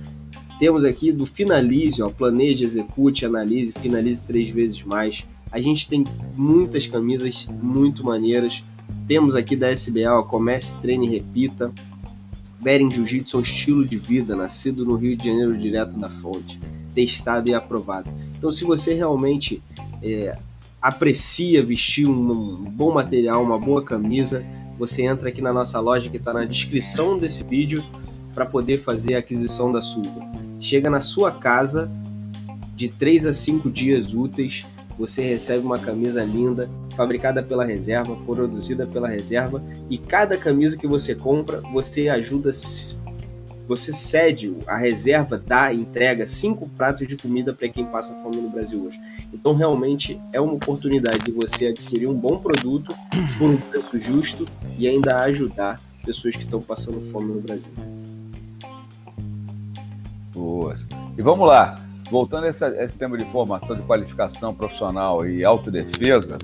Temos aqui do Finalize, ó, planeje, execute, analise, finalize três vezes mais. A gente tem muitas camisas muito maneiras. Temos aqui da SBA, ó, comece, treine e repita. Bering Jiu-Jitsu é um estilo de vida, nascido no Rio de Janeiro direto da fonte, testado e aprovado. Então, se você realmente é, aprecia vestir um, bom material, uma boa camisa, você entra aqui na nossa loja que está na descrição desse vídeo para poder fazer a aquisição da sua. Chega na sua casa de 3 a 5 dias úteis, você recebe uma camisa linda, fabricada pela reserva, produzida pela reserva, e cada camisa que você compra, você ajuda você cede a reserva da entrega cinco pratos de comida para quem passa fome no Brasil hoje. Então realmente é uma oportunidade de você adquirir um bom produto por um preço justo e ainda ajudar pessoas que estão passando fome no Brasil. Boa. E vamos lá, voltando a esse, a esse tema de formação, de qualificação profissional e autodefesa,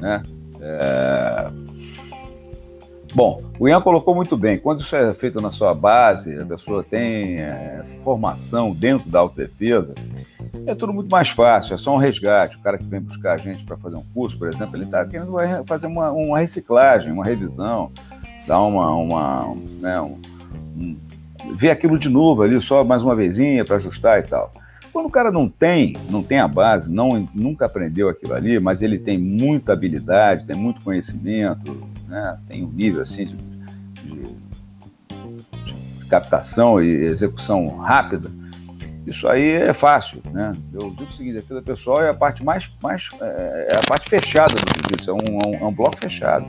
né? É Bom, o Ian colocou muito bem. Quando isso é feito na sua base, a pessoa tem é, essa formação dentro da autodefesa, é tudo muito mais fácil, é só um resgate. O cara que vem buscar a gente para fazer um curso, por exemplo, ele está querendo fazer uma, uma, reciclagem, uma revisão, dar uma. uma né, um, um, ver aquilo de novo ali, só mais uma vezinha para ajustar e tal. Quando o cara não tem, não tem a base, não, nunca aprendeu aquilo ali, mas ele tem muita habilidade, tem muito conhecimento, né? tem um nível assim de, de, de captação e execução rápida, isso aí é fácil, né? Eu digo o seguinte, a defesa pessoal é a parte mais, mais é, é a parte fechada do jiu-jitsu, é um, é um, bloco fechado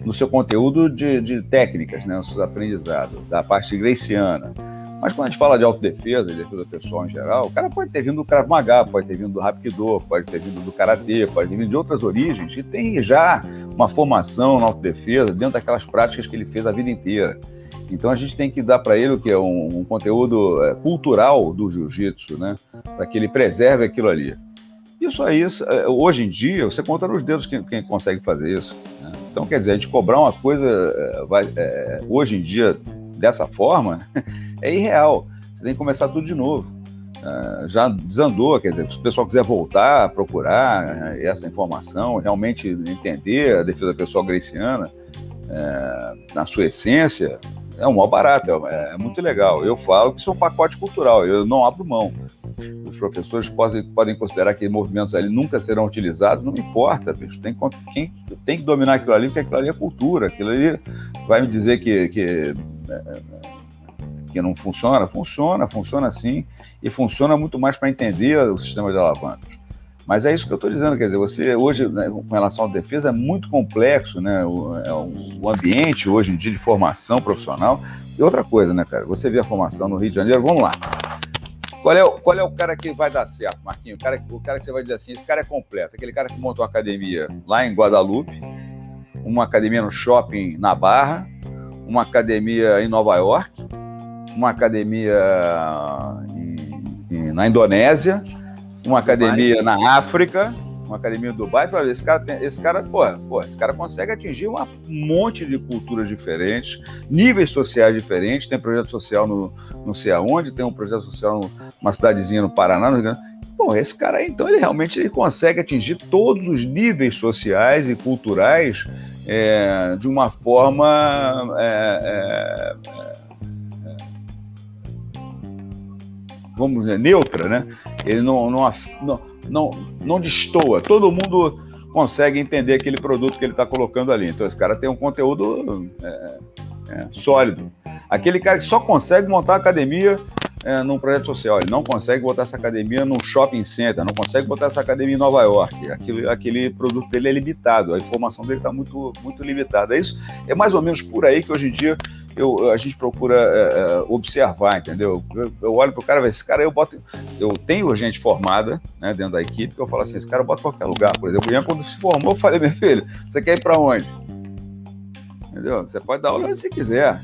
no seu conteúdo de, de técnicas, né, nos seus aprendizados, da parte greiciana. Mas quando a gente fala de autodefesa, de defesa pessoal em geral, o cara pode ter vindo do Krav Maga, pode ter vindo do Hapkido, pode ter vindo do Karatê, pode ter vindo de outras origens e tem já uma formação na autodefesa dentro daquelas práticas que ele fez a vida inteira. Então a gente tem que dar para ele o que é um, um conteúdo é, cultural do jiu-jitsu, né? Para que ele preserve aquilo ali. Isso aí, é, hoje em dia, você conta nos dedos quem, quem consegue fazer isso. Né? Então, quer dizer, a gente cobrar uma coisa é, vai, é, hoje em dia dessa forma é irreal. Você tem que começar tudo de novo. Uh, já desandou, quer dizer, se o pessoal quiser voltar procurar uh, essa informação, realmente entender a defesa pessoal greciana uh, na sua essência, é um mal barato, é, é, muito legal. Eu falo que isso é um pacote cultural, eu não abro mão. Os professores podem, podem considerar que movimentos ali nunca serão utilizados, não importa, bicho. Tem, quem, tem que dominar aquilo ali, porque aquilo ali é cultura, aquilo ali vai me dizer que, que que não funciona? Funciona, funciona sim, e funciona muito mais para entender o sistema de alavancas. Mas é isso que eu estou dizendo, quer dizer, você hoje, né, com relação à defesa, é muito complexo, né? O, é, o, ambiente hoje em dia de formação profissional. E outra coisa, né, cara? Você vê a formação no Rio de Janeiro, vamos lá. Qual é, o, qual é o cara que vai dar certo, Marquinhos? O cara, o cara que você vai dizer assim, esse cara é completo. Aquele cara que montou uma academia lá em Guadalupe, uma academia no shopping na Barra, uma academia em Nova York, uma academia em, em, na Indonésia, uma academia Dubai. na África, uma academia em Dubai, para esse cara, tem, esse cara, pô, pô, esse cara consegue atingir um monte de culturas diferentes, níveis sociais diferentes, tem projeto social no não sei aonde, tem um projeto social numa cidadezinha no Paraná, no Rio Grande. Bom, esse cara aí, então, ele realmente ele consegue atingir todos os níveis sociais e culturais é, de uma forma é, é, vamos dizer, neutra, né? Ele não, não, não, não, destoa. Todo mundo consegue entender aquele produto que ele está colocando ali. Então, esse cara tem um conteúdo é, é, sólido. Aquele cara que só consegue montar academia é, num projeto social, ele não consegue botar essa academia num shopping center, não consegue botar essa academia em Nova York. Aquilo, aquele produto dele é limitado, a informação dele está muito, muito limitada. É isso é mais ou menos por aí que hoje em dia eu, a gente procura é, é observar, entendeu? Eu, eu olho para o cara, esse cara eu boto. Eu tenho gente formada né, dentro da equipe que eu falo assim: esse cara em qualquer lugar. Por exemplo, quando se formou, eu falei: meu filho, você quer ir para onde? Entendeu? Você pode dar aula onde você quiser.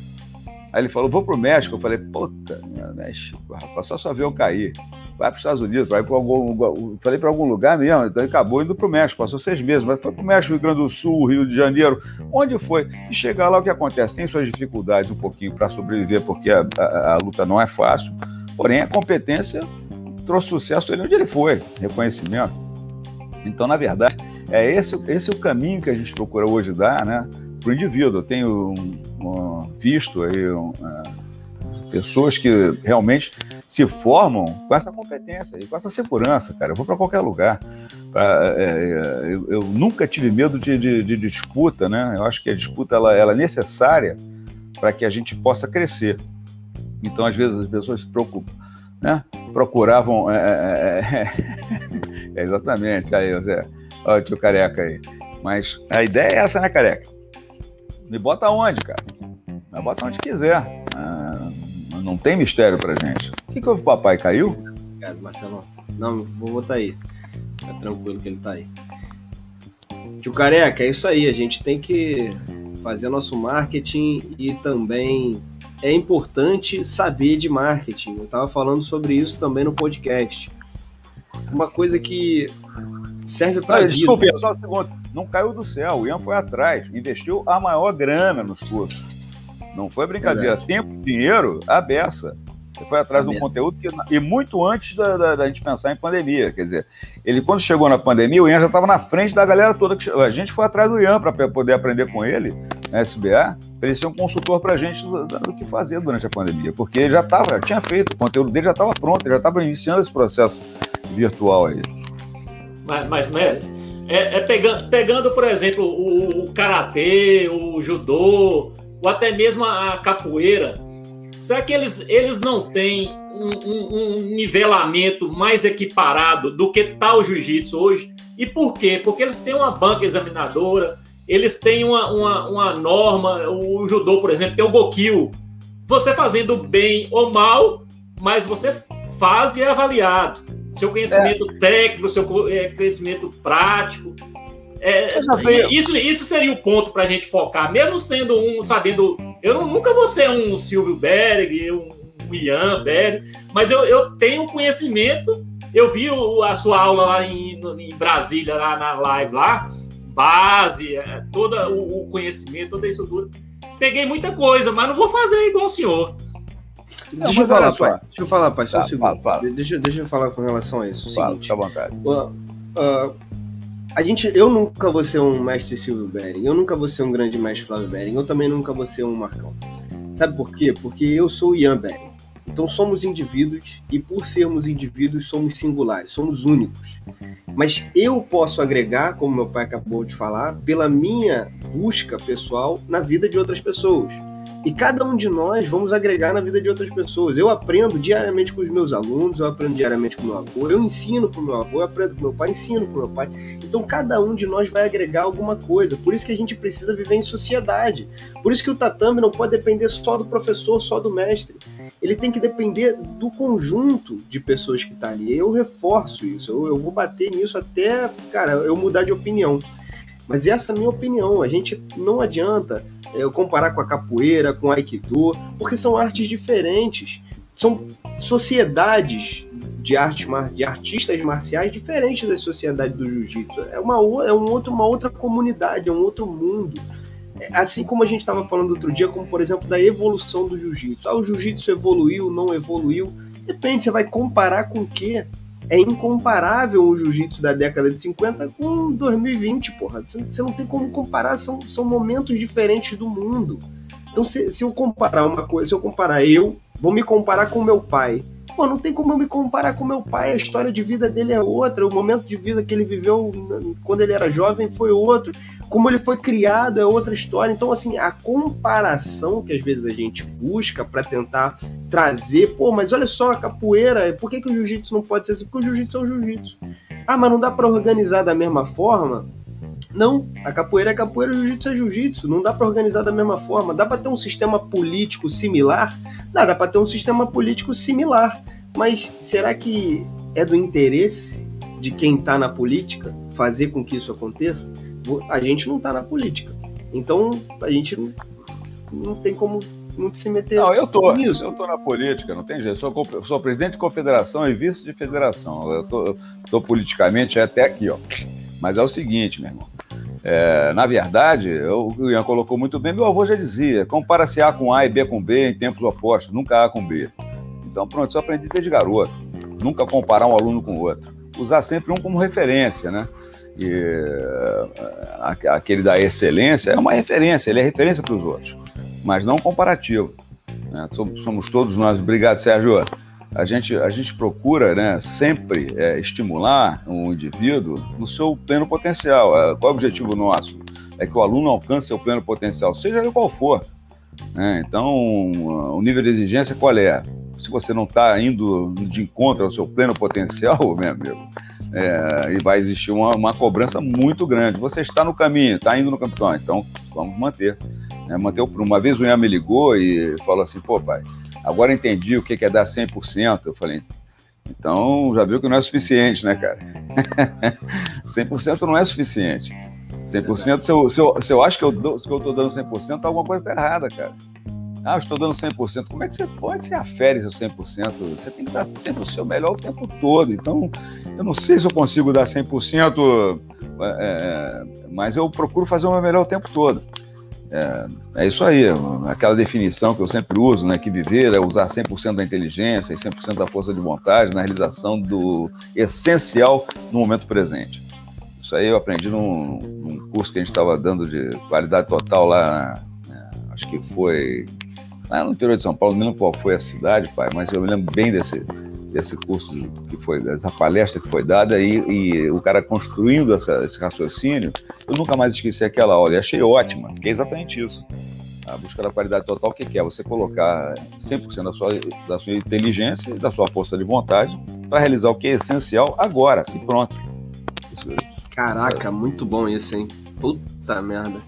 Aí ele falou: vou para o México. Eu falei: puta, México, rapaz, só só avião cair. vai para os Estados Unidos, vai para algum. Falei para algum lugar mesmo, então acabou indo para o México, passou seis meses, mas foi para o México, Rio Grande do Sul, Rio de Janeiro, onde foi. E chegar lá, o que acontece? Tem suas dificuldades um pouquinho para sobreviver, porque a, a, a, luta não é fácil, porém a competência trouxe sucesso ele onde ele foi, reconhecimento. Então, na verdade, é esse, esse o caminho que a gente procura hoje dar, né? Para o indivíduo. Eu tenho um, visto aí um, uh, pessoas que realmente se formam com essa competência e com essa segurança, cara. Eu vou para qualquer lugar. Pra, é, é, eu, eu, nunca tive medo de, de, de, disputa, né? Eu acho que a disputa ela, ela é necessária para que a gente possa crescer. Então, às vezes, as pessoas se preocupam, né? procuravam. É, é, é exatamente, aí, Zé. Olha o tio careca aí. Mas a ideia é essa, né, careca? Me bota onde, cara? Me bota onde quiser. Ah, não tem mistério pra gente. O que, que houve, papai? Caiu? Obrigado, Marcelo. Não, vou botar aí. Fica tranquilo que ele tá aí. Tio Careca, é isso aí. A gente tem que fazer nosso marketing e também é importante saber de marketing. Eu estava falando sobre isso também no podcast. Uma coisa que serve para vida. Desculpe, só um segundo. Não caiu do céu. O Ian foi atrás, investiu a maior grana nos cursos. Não foi brincadeira. Exato. Tempo, dinheiro, a beça. Você foi atrás de um conteúdo que, e muito antes da, da, da, gente pensar em pandemia. Quer dizer, ele quando chegou na pandemia, o Ian já estava na frente da galera toda. Que, a gente foi atrás do Ian para poder aprender com ele, na SBA, para ele ser um consultor para a gente do, do, que fazer durante a pandemia. Porque ele já estava, já tinha feito, o conteúdo dele já estava pronto, ele já estava iniciando esse processo virtual aí. Mas, mas mestre, é, é pegando, pegando, por exemplo, o, o karatê, o judô, ou até mesmo a capoeira Será que eles, eles não têm um, um, um nivelamento mais equiparado do que tal jiu-jitsu hoje? E por quê? Porque eles têm uma banca examinadora, eles têm uma, uma, uma norma, o judô, por exemplo, tem o Gokyo. Você fazendo bem ou mal, mas você faz e é avaliado. Seu conhecimento é. técnico, seu é, conhecimento prático. É, isso, isso seria o ponto para a gente focar, mesmo sendo um, sabendo. Eu não, nunca vou ser um Silvio Berg, um, um Ian Berg, mas eu, eu tenho conhecimento. Eu vi o, a sua aula lá em, em, Brasília, lá na live lá, base, é, todo o, o conhecimento, toda isso tudo. Peguei muita coisa, mas não vou fazer igual o senhor. Deixa, eu falar, pai. deixa eu falar, pai, só tá, um segundo. Fala, fala. Deixa, deixa eu falar com relação a isso. Fala, seguinte, à vontade. Uh, uh, a gente, eu nunca vou ser um mestre Silvio Bering, eu nunca vou ser um grande mestre Flávio Bering, eu também nunca vou ser um Marcão. Sabe por quê? Porque eu sou o Ian Bering. Então somos indivíduos e por sermos indivíduos somos singulares, somos únicos. Mas eu posso agregar, como meu pai acabou de falar, pela minha busca pessoal na vida de outras pessoas. E cada um de nós vamos agregar na vida de outras pessoas. Eu aprendo diariamente com os meus alunos, eu aprendo diariamente com meu avô, eu ensino com meu avô, eu aprendo com meu pai, ensino com meu pai. Então cada um de nós vai agregar alguma coisa. Por isso que a gente precisa viver em sociedade. Por isso que o tatame não pode depender só do professor, só do mestre. Ele tem que depender do conjunto de pessoas que está ali. Eu reforço isso, eu, eu vou bater nisso até, cara, eu mudar de opinião. Mas essa é a minha opinião. A gente não adianta eu comparar com a capoeira, com o aikido, porque são artes diferentes, são sociedades de arte de artistas marciais diferentes da sociedade do jiu-jitsu. É uma é um outro, uma outra comunidade, é um outro mundo. É, assim como a gente estava falando outro dia, como por exemplo da evolução do jiu-jitsu. Ah, o jiu-jitsu evoluiu, não evoluiu? Depende, você vai comparar com o quê? É incomparável o jiu-jitsu da década de 50 com 2020, porra. Você não tem como comparar, são, são momentos diferentes do mundo. Então, se, se eu comparar uma coisa, se eu comparar eu, vou me comparar com meu pai. Pô, não tem como eu me comparar com meu pai, a história de vida dele é outra, o momento de vida que ele viveu quando ele era jovem foi outro como ele foi criado é outra história. Então, assim, a comparação que às vezes a gente busca para tentar trazer, pô, mas olha só, a capoeira, por que, que o jiu-jitsu não pode ser assim? Porque o jiu-jitsu é o jiu-jitsu. Ah, mas não dá para organizar da mesma forma? Não, a capoeira é capoeira, o jiu-jitsu é jiu-jitsu. Não dá para organizar da mesma forma. Dá para ter um sistema político similar? Dá, dá para ter um sistema político similar. Mas será que é do interesse de quem está na política fazer com que isso aconteça? A gente não está na política. Então a gente não, não tem como não se meter Não, eu tô. Nisso. Eu tô na política, não tem jeito. Sou, sou presidente de confederação e vice de federação. Eu tô, eu tô politicamente até aqui, ó. Mas é o seguinte, meu irmão. É, na verdade, eu, o Ian colocou muito bem, meu avô já dizia: compara-se A com A e B com B em tempos opostos, nunca A com B. Então, pronto, isso eu aprendi desde garoto. Nunca comparar um aluno com o outro. Usar sempre um como referência, né? E uh, aquele da excelência é uma referência, ele é referência para os outros, mas não comparativo. Né? Somos todos nós. Obrigado, Sérgio. A gente, a gente procura né, sempre é, estimular um indivíduo no seu pleno potencial. É, qual é o objetivo nosso? É que o aluno alcance seu pleno potencial, seja ele qual for. Né? Então, o nível de exigência qual é? Se você não está indo de encontro ao seu pleno potencial, meu amigo, é, e vai existir uma, uma, cobrança muito grande. Você está no caminho, está indo no campeão, então vamos manter. Né? manter uma vez o Ian me ligou e falou assim: pô, pai, agora entendi o que é dar 100%. Eu falei: então já viu que não é suficiente, né, cara? 100% não é suficiente. 100%, se eu, se, eu, se eu acho que eu, que eu dando 100%, alguma coisa está errada, cara. Ah, eu estou dando 100%. Como é que você pode? Você afere seu 100%. Você tem que dar sempre o seu melhor o tempo todo. Então, eu não sei se eu consigo dar 100%, é, é, mas eu procuro fazer o meu melhor o tempo todo. É, é, isso aí, aquela definição que eu sempre uso, né, que viver é usar 100% da inteligência e 100% da força de vontade na realização do essencial no momento presente. Isso aí eu aprendi num, num curso que a gente estava dando de qualidade total lá, né, acho que foi lá no interior de São Paulo, não lembro qual foi a cidade, pai, mas eu me lembro bem desse, desse curso que foi, dessa palestra que foi dada e, e o cara construindo essa, esse raciocínio, eu nunca mais esqueci aquela aula e achei ótima, que é exatamente isso. A busca da qualidade total, o que, que é? Você colocar 100% da sua, da sua inteligência e da sua força de vontade para realizar o que é essencial agora e pronto. Caraca, muito bom isso, hein? Puta merda.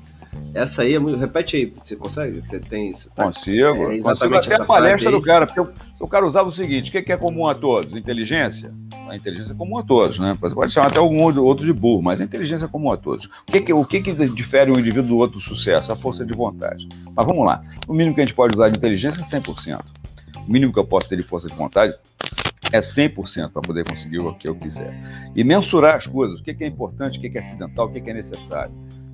Essa aí é muito. Repete aí, você consegue? Você tem isso? Tá? Consigo. É exatamente Consigo até a palestra do cara, porque o, cara usava o seguinte: o que é comum a todos? Inteligência? A inteligência é comum a todos, né? Você pode chamar até algum outro de burro, mas a inteligência é comum a todos. O que, que, o que, que difere um indivíduo do outro do sucesso? A força de vontade. Mas vamos lá. O mínimo que a gente pode usar de inteligência é 100%. O mínimo que eu posso ter de força de vontade é 100% para poder conseguir o que eu quiser. E mensurar as coisas, o que é importante, o que é acidental, o que é necessário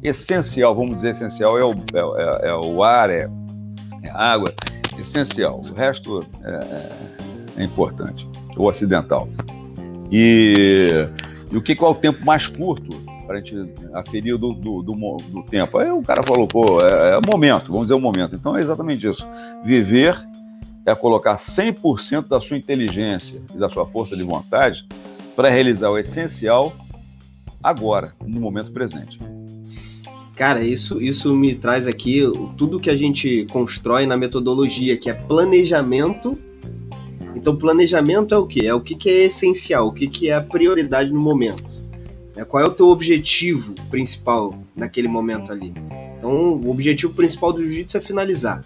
essencial, vamos dizer essencial, é o, é, é, é o ar, é, é, água, essencial. O resto é, é, importante, o acidental. E, e, o que qual é o tempo mais curto para a gente aferir do, do, do, do, tempo? Aí o cara falou, pô, é, é o momento, vamos dizer o momento. Então é exatamente isso. Viver é colocar 100% da sua inteligência e da sua força de vontade para realizar o essencial agora, no momento presente. Cara, isso, isso me traz aqui tudo que a gente constrói na metodologia, que é planejamento. Então, planejamento é o que? É o que, que é essencial, o que, que é a prioridade no momento. É, qual é o teu objetivo principal naquele momento ali? Então, o objetivo principal do jiu-jitsu é finalizar,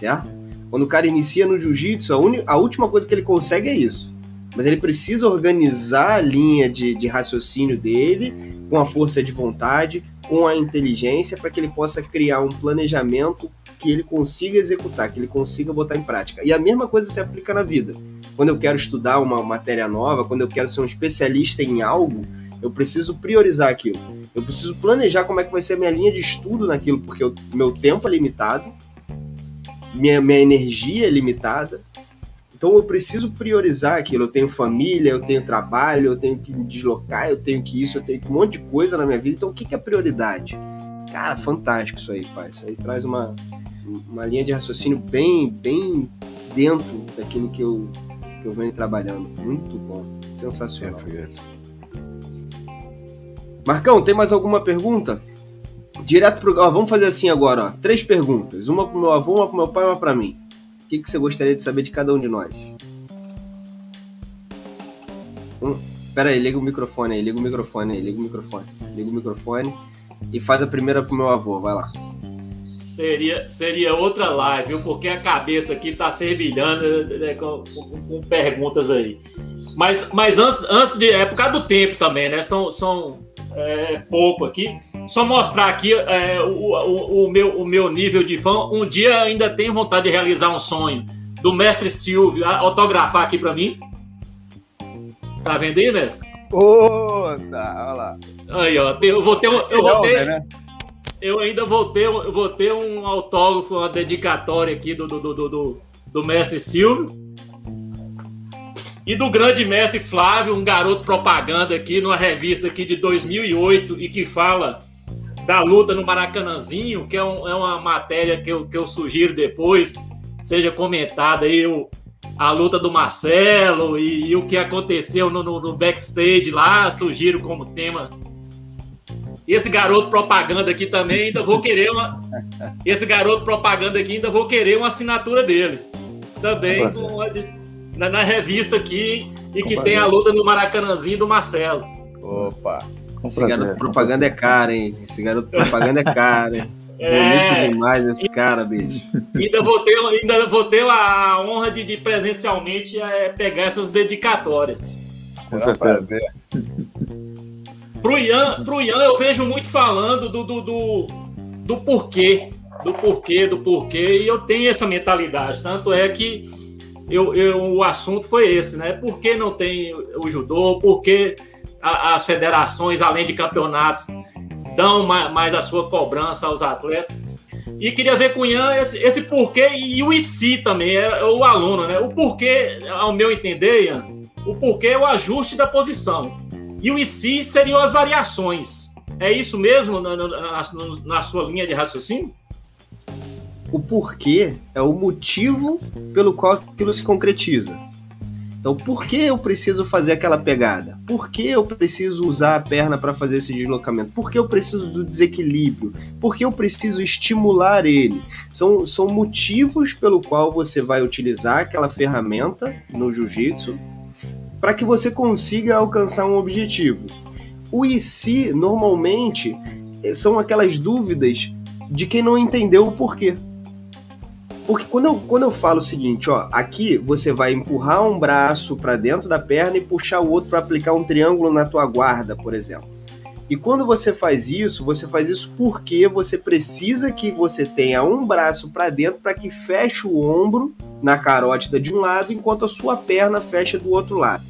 certo? Quando o cara inicia no jiu-jitsu, a, a última coisa que ele consegue é isso. Mas ele precisa organizar a linha de, de raciocínio dele com a força de vontade, com a inteligência para que ele possa criar um planejamento que ele consiga executar, que ele consiga botar em prática. E a mesma coisa se aplica na vida. Quando eu quero estudar uma matéria nova, quando eu quero ser um especialista em algo, eu preciso priorizar aquilo. Eu preciso planejar como é que vai ser a minha linha de estudo naquilo, porque o meu tempo é limitado, minha, minha energia é limitada, então eu preciso priorizar aquilo. Eu tenho família, eu tenho trabalho, eu tenho que me deslocar, eu tenho que isso, eu tenho um monte de coisa na minha vida. Então o que, que é prioridade? Cara, fantástico isso aí, pai. Isso aí traz uma, uma linha de raciocínio bem, bem dentro daquilo que eu, que eu venho trabalhando. Muito bom. Sensacional. Marcão, tem mais alguma pergunta? Direto pro. Ó, vamos fazer assim agora, ó. Três perguntas. Uma pro meu avô, uma pro meu pai e uma pra mim que, que você gostaria de saber de cada um de nós? Um, pera aí, liga o microfone aí, liga o microfone aí, liga o microfone. Liga o microfone e faz a primeira pro meu avô, vai lá. Seria, seria outra live, viu? Porque a cabeça aqui tá fervilhando né, com, com, com, perguntas aí. Mas, mas antes, antes de. É por causa do tempo também, né? São, são é, pouco aqui. Só mostrar aqui é, o, o, o, meu, o meu nível de fã. Um dia ainda tenho vontade de realizar um sonho do mestre Silvio autografar aqui para mim. Tá vendo aí, mestre? Nossa, olha lá. Aí, ó, eu vou ter um. Eu, vou ter, né? Eu ainda vou ter, vou ter um autógrafo, uma dedicatória aqui do, do, do, do, do mestre Silvio. E do grande mestre Flávio, um garoto propaganda aqui numa revista aqui de 2008 e que fala da luta no Maracanãzinho, que é, um, é uma matéria que eu, que eu sugiro depois seja comentada aí o, a luta do Marcelo e, e o que aconteceu no, no, no, backstage lá, sugiro como tema. Esse garoto propaganda aqui também ainda vou querer uma. Esse garoto propaganda aqui ainda vou querer uma assinatura dele. Também com, na, na, revista aqui e que tem a luta no Maracanãzinho do Marcelo. Opa! Esse garoto propaganda é caro, hein? Esse garoto propaganda é caro, hein? É, Bonito demais esse cara, bicho. Ainda vou ter, ainda vou ter a honra de, de presencialmente é, pegar essas dedicatórias. Com certeza. Pro Ian, pro Ian, eu vejo muito falando do, do, do, do porquê. Do porquê, do porquê, e eu tenho essa mentalidade. Tanto é que eu, eu, o assunto foi esse, né? Por que não tem o judô? Por que a, as federações, além de campeonatos, dão mais, mais a sua cobrança aos atletas? E queria ver com o Ian esse, esse porquê e o IC também, é, é, o aluno, né? O porquê, ao meu entender, Ian, o porquê é o ajuste da posição. E o IC seriam as variações. É isso mesmo na, na, na sua linha de raciocínio? O porquê é o motivo pelo qual aquilo se concretiza. Então, por que eu preciso fazer aquela pegada? Por que eu preciso usar a perna para fazer esse deslocamento? Por que eu preciso do desequilíbrio? Por que eu preciso estimular ele? São, são motivos pelo qual você vai utilizar aquela ferramenta no jiu-jitsu para que você consiga alcançar um objetivo. O e se, normalmente, são aquelas dúvidas de quem não entendeu o porquê. Porque quando eu, quando eu falo o seguinte, ó, aqui você vai empurrar um braço para dentro da perna e puxar o outro para aplicar um triângulo na tua guarda, por exemplo. E quando você faz isso, você faz isso porque você precisa que você tenha um braço para dentro para que feche o ombro na carótida de um lado, enquanto a sua perna fecha do outro lado.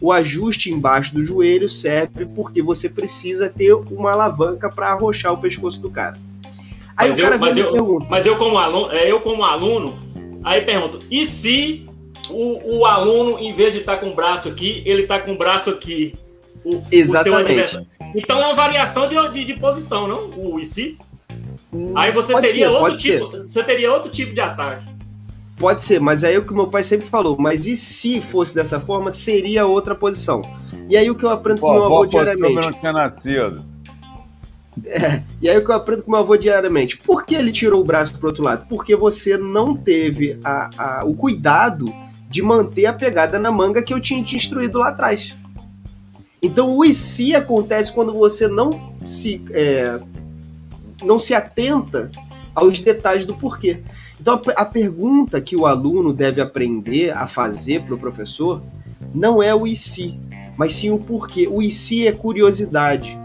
O ajuste embaixo do joelho serve porque você precisa ter uma alavanca para arrochar o pescoço do cara. Aí mas, eu, mas, eu, mas eu como aluno, é, eu como aluno, aí pergunto, e se o, o aluno, em vez de estar tá com o braço aqui, ele está com o braço aqui? O, Exatamente. O então é uma variação de, de, de posição, não? O e se? Hum, aí você teria ser, outro tipo, ser. você teria outro tipo de ataque. Pode ser, mas aí é o que meu pai sempre falou. Mas e se fosse dessa forma, seria outra posição. E aí o que eu aprendo Pô, com meu avô diariamente. Eu não tinha nascido. É, e aí o que eu aprendo com meu avô diariamente. Por que ele tirou o braço pro outro lado? Porque você não teve a, a, o cuidado de manter a pegada na manga que eu tinha te instruído lá atrás. Então o e se acontece quando você não se, é, não se atenta aos detalhes do porquê. Então, a pergunta que o aluno deve aprender a fazer para o professor não é o e se, mas sim o porquê. O e se é curiosidade.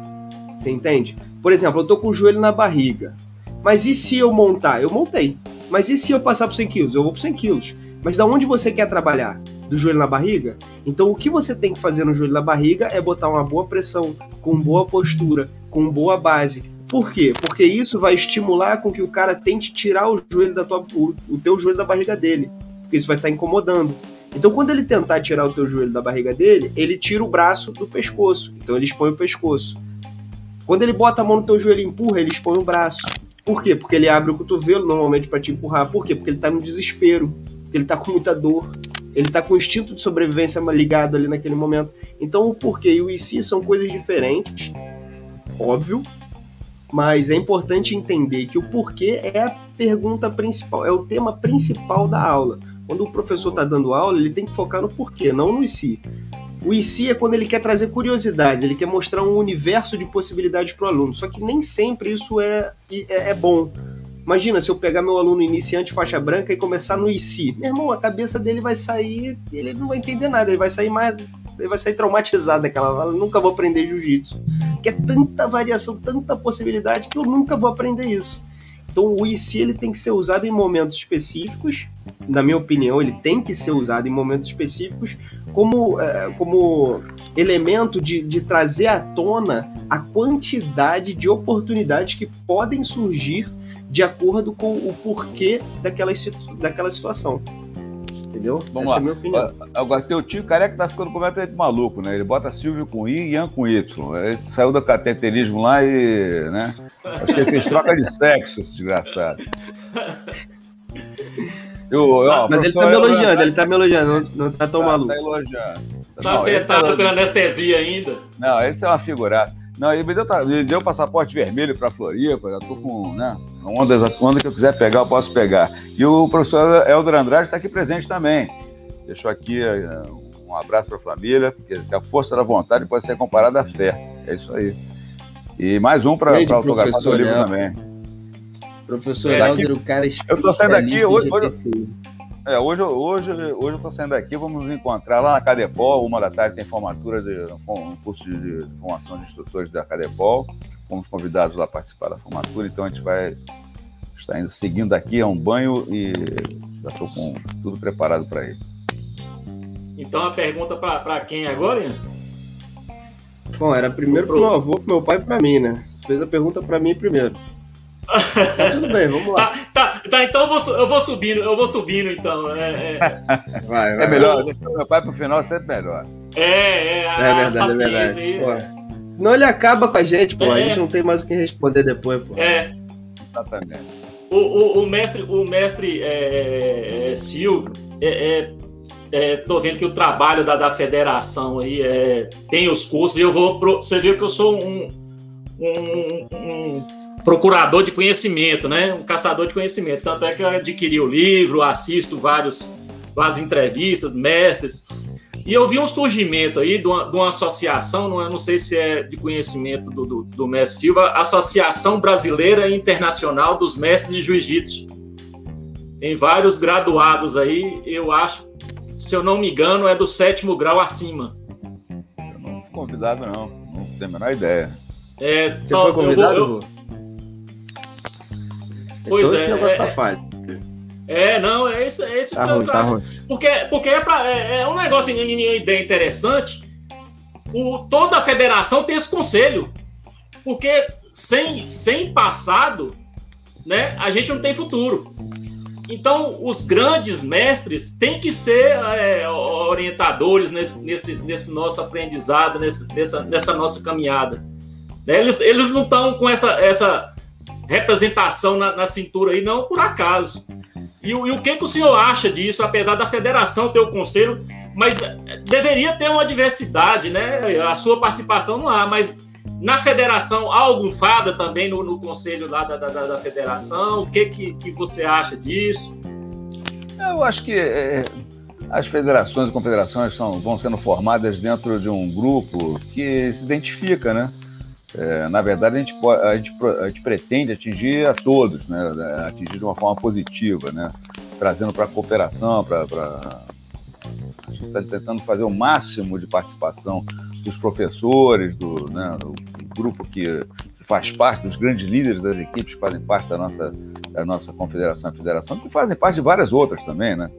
Você entende? Por exemplo, eu tô com o joelho na barriga. Mas e se eu montar? Eu montei. Mas e se eu passar por 100 quilos? Eu vou por 100 quilos. Mas da onde você quer trabalhar? Do joelho na barriga? Então o que você tem que fazer no joelho na barriga é botar uma boa pressão, com boa postura, com boa base, por quê? Porque isso vai estimular com que o cara tente tirar o joelho da tua, o, teu joelho da barriga dele. Porque isso vai estar tá incomodando. Então, quando ele tentar tirar o teu joelho da barriga dele, ele tira o braço do pescoço. Então, ele expõe o pescoço. Quando ele bota a mão no teu joelho e empurra, ele expõe o braço. Por quê? Porque ele abre o cotovelo normalmente para te empurrar. Por quê? Porque ele tá no desespero. Porque ele tá com muita dor. Ele tá com o instinto de sobrevivência ligado ali naquele momento. Então, o porquê e o e se são coisas diferentes. Óbvio, mas é importante entender que o porquê é a pergunta principal, é o tema principal da aula. Quando o professor está dando aula, ele tem que focar no porquê, não no e si. O e si é quando ele quer trazer curiosidades, ele quer mostrar um universo de possibilidades para o aluno. Só que nem sempre isso é, é, é, bom. Imagina se eu pegar meu aluno iniciante faixa branca e começar no si. Meu irmão, a cabeça dele vai sair, ele não vai entender nada, ele vai sair mais ele vai sair traumatizado daquela fala, nunca vou aprender jiu-jitsu. Porque é tanta variação, tanta possibilidade que eu nunca vou aprender isso. Então o IC ele tem que ser usado em momentos específicos, na minha opinião, ele tem que ser usado em momentos específicos como, é, como elemento de, de trazer à tona a quantidade de oportunidades que podem surgir de acordo com o porquê daquela, daquela situação. Entendeu? Vamos Essa lá. é a minha opinião. Agora, teu tio careca tá ficando completamente maluco, né? Ele bota Silvio com I e Ian com Y. Ele saiu do cateterismo lá e. né? Acho que ele fez troca de sexo, esse desgraçado. Eu, ó, mas ele tá me elogiando, ele tá me elogiando, não, não tá tão tá, maluco. Tá elogiando. Tá não, afetado tá... pela anestesia ainda. Não, esse é uma figuraça. Não, ele me deu, me deu passaporte vermelho para Floripa, já tô com, né, ondas, onda que eu quiser pegar, eu posso pegar. E o professor Helder Andrade está aqui presente também. Deixou aqui uh, um abraço para a família, porque a força da vontade pode ser comparada à fé. É isso aí. E mais um para autografar o livro também. Professor é, Helder, o cara Eu tô saindo aqui hoje, hoje, é, hoje, hoje, hoje eu estou saindo aqui, vamos nos encontrar lá na Cadepol, uma da tarde tem formatura de um curso de, de formação de instrutores da Cadepol. Fomos convidados lá a participar da formatura, então a gente vai estar indo seguindo aqui, é um banho e já estou com tudo preparado para ele. Então a pergunta para quem agora, Ian? Bom, era primeiro para o meu avô, para meu pai e para mim, né? Fez a pergunta para mim primeiro. Tá tudo bem, vamos lá. Tá, tá, tá, então eu vou, eu vou subindo, eu vou subindo então. É, é... Vai, vai, é melhor, deixar meu pai pro final sempre melhor. É, é, é verdade, é verdade. Aí, Senão ele acaba com a gente, pô. É. A gente não tem mais o que responder depois, pô. É. Exatamente. O, o, o mestre, o mestre é, é, Silvio, é, é, tô vendo que o trabalho da, da federação aí é, tem os cursos e eu vou. Pro, você viu que eu sou um, um, um procurador de conhecimento, né? Um caçador de conhecimento. Tanto é que eu adquiri o livro, assisto vários, várias entrevistas, mestres. E eu vi um surgimento aí de uma, de uma associação, não, não, sei se é de conhecimento do, do, do mestre Silva, Associação Brasileira Internacional dos Mestres de Jiu-Jitsu. Tem vários graduados aí, eu acho, se eu não me engano, é do sétimo grau acima. Eu não fui convidado, não. Não tenho a menor ideia. É, Você foi convidado? Eu vou, eu, Pois então é, esse negócio é, tá falho. É, não, é isso, é isso tá que ruim, eu tá ruim. Porque, porque é, pra, é, é um negócio, uma ideia interessante. O, toda a federação tem esse conselho. Porque sem, sem passado, né, a gente não tem futuro. Então, os grandes mestres têm que ser é, orientadores nesse, nesse, nesse nosso aprendizado, nesse, nessa, nessa nossa caminhada. Né? Eles, eles não estão com essa, essa, representação na, na cintura aí, não por acaso. E, e, o que, que o senhor acha disso, apesar da federação ter o conselho, mas deveria ter uma diversidade, né? A sua participação não há, mas na federação há algum fada também no, no conselho lá da, da, da, federação? O que, que, que você acha disso? Eu acho que é, as federações e confederações são, vão sendo formadas dentro de um grupo que se identifica, né? É, na verdade, a gente, a, gente, a gente pretende atingir a todos, né? atingir de uma forma positiva, né? trazendo para a cooperação, para. A gente está tentando fazer o máximo de participação dos professores, do, né, do grupo que, que, faz parte, dos grandes líderes das equipes que fazem parte da nossa, da nossa confederação e federação, que fazem parte de várias outras também, né?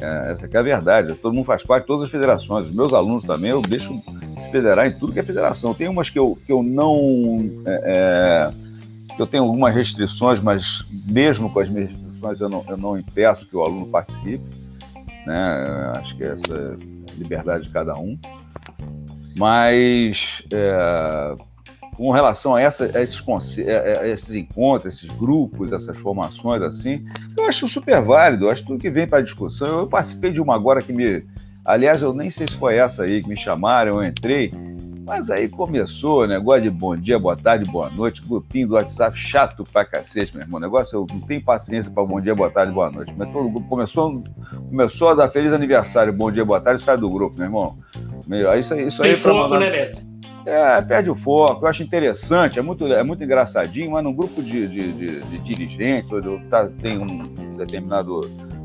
É, essa é a verdade. Todo mundo faz parte de todas as federações. Os meus alunos também, eu deixo se federar em tudo que é federação. Tem umas que eu, que eu não. É, é, que eu tenho algumas restrições, mas mesmo com as minhas restrições eu não, eu não impeço que o aluno participe. Né? Acho que essa é a liberdade de cada um. Mas. É, com relação a, essa, a, esses, a, esses encontros, esses grupos, essas formações assim, eu acho super válido. Eu acho tudo que vem para discussão. Eu participei de uma agora que me. Aliás, eu nem sei se foi essa aí que me chamaram, eu entrei. Mas aí começou o negócio de bom dia, boa tarde, boa noite, grupinho do WhatsApp chato pra cacete, meu irmão. O negócio, eu não tenho paciência para bom dia, boa tarde, boa noite. Mas todo grupo começou, começou a dar feliz aniversário, bom dia, boa tarde, sai do grupo, meu irmão. Meu, isso, isso Sem aí. Foco, né, mestre? É, perde o foco. Eu acho interessante, é muito, é muito engraçadinho, mas num grupo de, de, de, de dirigentes, ou tá, tem um determinado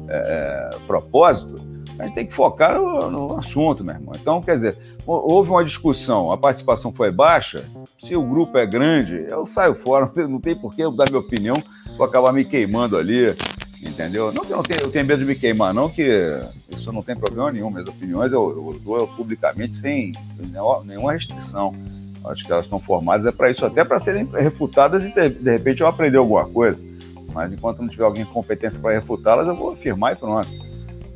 é, é, propósito, A gente tem que focar no, no, assunto, meu irmão. Então, quer dizer, houve uma discussão, a participação foi baixa, se o grupo é grande, eu saio fora, não tem por que eu dar minha opinião, vou acabar me queimando ali, entendeu? Não que eu, não tenha, eu tenha medo de me queimar, não que isso não tem problema nenhum, minhas opiniões eu, eu dou publicamente sem nenhuma restrição. Acho que elas estão formadas é para isso, até para serem refutadas e de, de repente eu aprender alguma coisa. Mas enquanto não tiver alguém com competência para refutá-las, eu vou afirmar e pronto.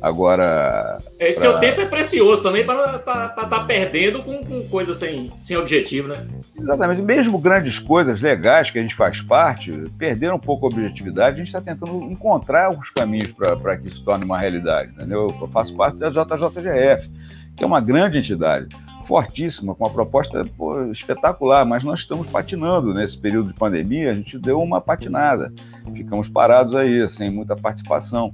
Agora. Esse pra... seu tempo é precioso também para estar tá perdendo com, com coisas sem, sem objetivo, né? Exatamente. Mesmo grandes coisas legais que a gente faz parte, perderam um pouco a objetividade, a gente está tentando encontrar os caminhos para que isso se torne uma realidade. Entendeu? Eu faço parte da JJGF, que é uma grande entidade fortíssima, com uma proposta pô, espetacular, mas nós estamos patinando nesse período de pandemia, a gente deu uma patinada, ficamos parados aí, sem muita participação.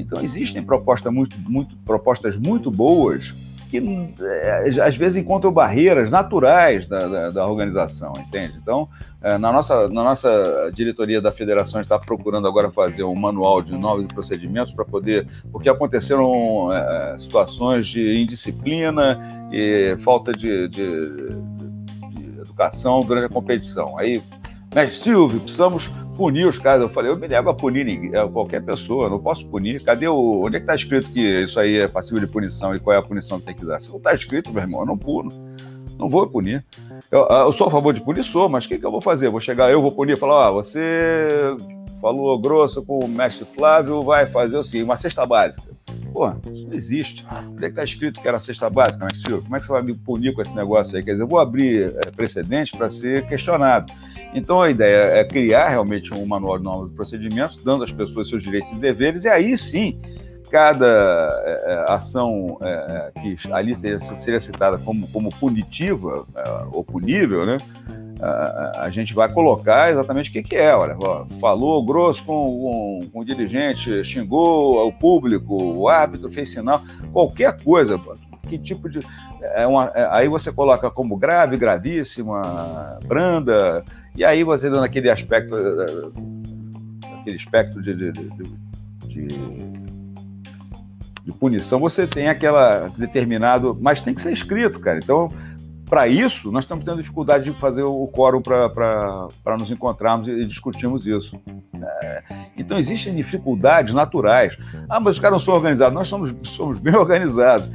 Então existem propostas muito, muito, propostas muito boas que é, às vezes encontram barreiras naturais da, da, da organização, entende? Então, é, na, nossa, na nossa diretoria da federação está procurando agora fazer um manual de novos procedimentos para poder, porque aconteceram é, situações de indisciplina e falta de, de, de educação durante a competição. Aí, mestre Silvio, precisamos punir os caras. Eu falei, eu me nego a punir ninguém, qualquer pessoa, não posso punir. Cadê o. Onde é que está escrito que isso aí é passível de punição e qual é a punição que tem que dar? Se não está escrito, meu irmão, eu não puno. Não vou punir. Eu, ah, eu, sou a favor de punir, sou, mas o que, que eu vou fazer? Vou chegar, eu vou punir e falar, ó, você falou grosso com o mestre Flávio, vai fazer o seguinte, uma cesta básica. Pô, isso não existe. Onde é que está escrito que era cesta básica, mestre Silvio? Como é que você vai me punir com esse negócio aí? Quer dizer, eu vou abrir é, precedente para ser questionado. Então a ideia é criar realmente um manual de normas e procedimentos, dando às pessoas seus direitos e deveres, e aí sim cada é, é ação é, é, que ali seria, seria, citada como, como punitiva é, ou punível, né? A, a, gente vai colocar exatamente o que, que é. Olha, falou grosso com, com, com, o dirigente, xingou o público, o árbitro fez sinal, qualquer coisa. Que tipo de. É uma, é, aí você coloca como grave, gravíssima, branda, e aí você dando aquele aspecto, eh, eh, aquele espectro de, de, de, de, de punição, você tem aquela determinado, mas tem que ser escrito, cara. Então, para isso, nós estamos tendo dificuldade de fazer o quórum para nos encontrarmos e discutirmos isso. É, então, existem dificuldades naturais. Ah, mas os caras não são organizados. Nós somos, somos bem organizados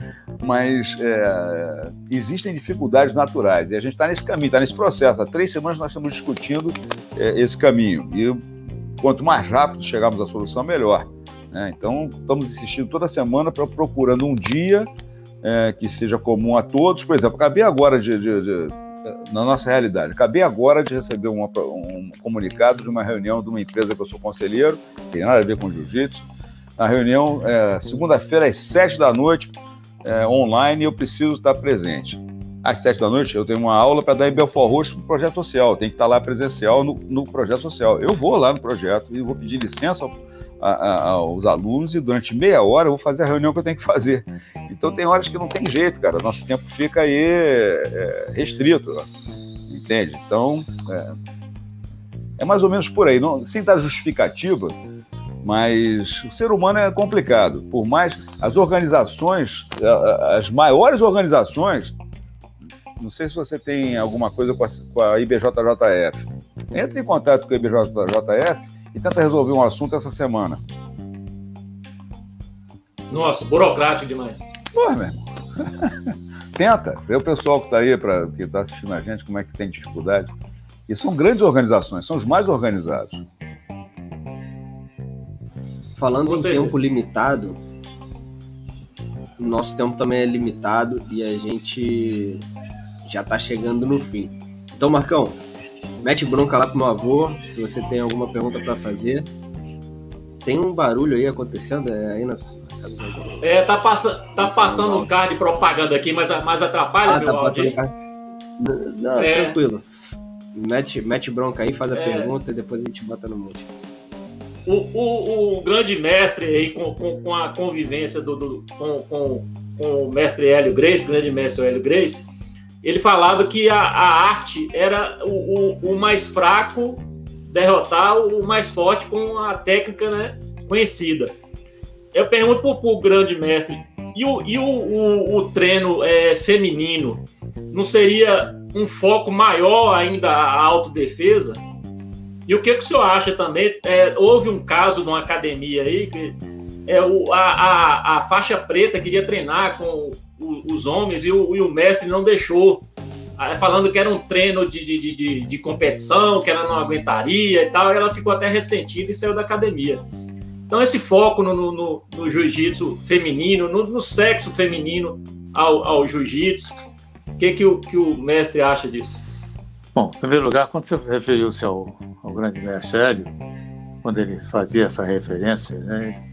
mas é, existem dificuldades naturais e a gente está nesse caminho, está nesse processo. Há três semanas nós estamos discutindo é, esse caminho e quanto mais rápido chegarmos à solução, melhor. Né? Então, estamos insistindo toda semana para procurando um dia é, que seja comum a todos. Por exemplo, acabei agora de, de, de na nossa realidade, acabei agora de receber uma, um comunicado de uma reunião de uma empresa que eu sou conselheiro, tem nada a ver com jiu-jitsu. A reunião, é, segunda-feira, às sete da noite, é, online eu preciso estar presente. Às sete da noite eu tenho uma aula para dar em Belfort Roxo para o projeto social. Tem que estar lá presencial no, no, projeto social. Eu vou lá no projeto e vou pedir licença a, aos alunos e durante meia hora eu vou fazer a reunião que eu tenho que fazer. Então tem horas que não tem jeito, cara. Nosso tempo fica aí é, restrito, entende? Então é, é, mais ou menos por aí. Não, sem dar justificativa, mas o ser humano é complicado. Por mais as organizações, as maiores organizações, não sei se você tem alguma coisa com a, com a IBJJF. Entre em contato com a IBJJF e tenta resolver um assunto essa semana. Nossa, burocrático demais. Pô, meu irmão. Tenta, vê o pessoal que está aí, pra, que está assistindo a gente, como é que tem dificuldade. E são grandes organizações, são os mais organizados. Falando Você... em tempo limitado, nosso tempo também é limitado e a gente já está chegando no fim. Então, Marcão, mete bronca lá pro meu avô, se você tem alguma pergunta para fazer. Tem um barulho aí acontecendo é, aí na. É, tá, passa, tá passando um carro de propaganda aqui, mas, mas atrapalha, ah, meu tá passando carro. Não, é. tranquilo. Mete, mete bronca aí, faz a é. pergunta e depois a gente bota no monte o, o, o grande mestre aí com, com, com a convivência do, do com, com, com, o mestre Hélio Grace, grande mestre Hélio Grace, ele falava que a, a arte era o, o, o, mais fraco derrotar o mais forte com a técnica né, conhecida. Eu pergunto para o grande mestre, E o, e o, treino é, feminino não seria um foco maior ainda a autodefesa? E o que, que o senhor acha também? É, houve um caso numa academia aí que é, o, a, a, a faixa preta queria treinar com os homens e o, e o mestre não deixou, falando que era um treino de, de, de, de, competição, que ela não aguentaria e tal. E ela ficou até ressentida e saiu da academia. Então, esse foco no, no, no jiu-jitsu feminino, no, no, sexo feminino ao, ao jiu-jitsu, o que, que, o, que o mestre acha disso? Bom, em primeiro lugar, quando você referiu-se ao, ao grande mestre Hélio, quando ele fazia essa referência, né,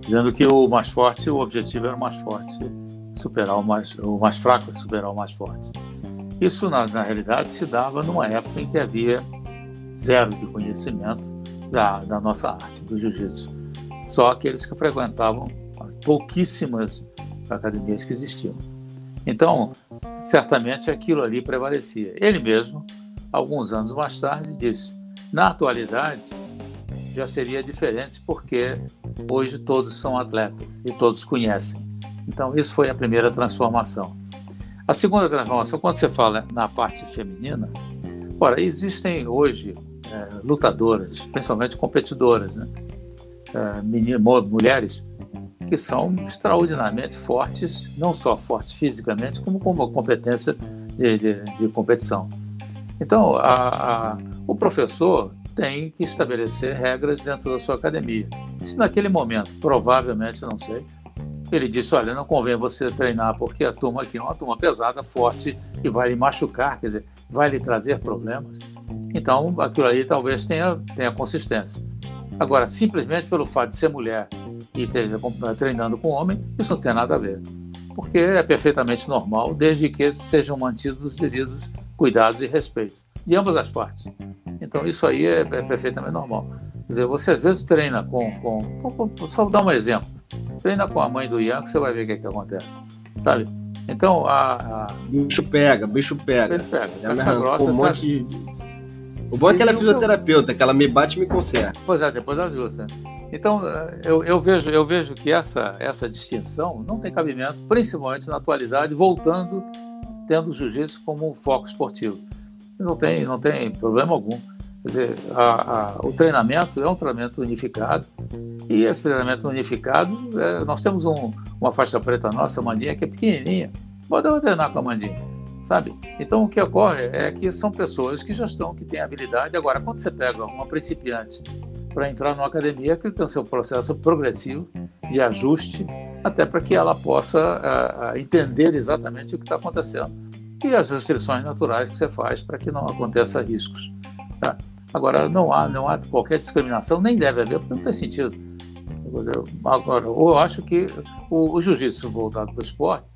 dizendo que o mais forte, o objetivo era o mais forte superar o mais, o mais fraco, superar o mais forte. Isso, na, na realidade, se dava numa época em que havia zero de conhecimento da, da nossa arte, do jiu-jitsu. Só aqueles que frequentavam pouquíssimas academias que existiam. Então, certamente aquilo ali prevalecia. Ele mesmo, alguns anos mais tarde, disse: na atualidade, já seria diferente porque hoje todos são atletas e todos conhecem. Então, isso foi a primeira transformação. A segunda transformação, quando você fala na parte feminina, ora, existem hoje é, lutadoras, principalmente competidoras, né? É, meninas, mulheres que são extraordinariamente fortes, não só fortes fisicamente, como com uma competência de, de, de competição. Então, a, a, o professor tem que estabelecer regras dentro da sua academia. Se naquele momento, provavelmente, não sei, ele disse: Olha, não convém você treinar porque a turma aqui é uma turma pesada, forte e vai lhe machucar, quer dizer, vai lhe trazer problemas. Então, aquilo ali talvez tenha, tenha consistência. Agora, simplesmente pelo fato de ser mulher e ter, treinando com homem, isso não tem nada a ver. Porque é perfeitamente normal, desde que sejam mantidos os devidos cuidados e respeito de ambas as partes. Então, isso aí é, é perfeitamente normal. Quer dizer, você às vezes treina com, com, com, Só dar um exemplo. Treina com a mãe do Ian, que você vai ver o que, é que acontece. Sabe? Então, a, a... Bicho pega, bicho pega. Ele pega. Casca grossa, um monte de... O bom é que ela é fisioterapeuta, que ela me bate e me conserta. Pois é, depois ajusta. Então, eu, eu, vejo, eu vejo que essa, essa distinção não tem cabimento, principalmente na atualidade, voltando, tendo o jiu-jitsu como um foco esportivo. Não tem, não tem problema algum. Quer dizer, a, a, o treinamento é um treinamento unificado e esse treinamento unificado, é, nós temos um, uma faixa preta nossa, a Mandinha, que é pequenininha. Pode treinar com a Mandinha, sabe? Então, o que ocorre é que são pessoas que já estão, que têm habilidade. Agora, quando você pega uma principiante para entrar numa academia, que tem o seu processo progressivo de ajuste, até para que ela possa a, a entender exatamente o que está acontecendo e as restrições naturais que você faz para que não aconteça riscos. Tá? Agora, não há, não há qualquer discriminação, nem deve haver, porque não tem sentido. Agora, eu acho que o, o jiu-jitsu voltado para o esporte,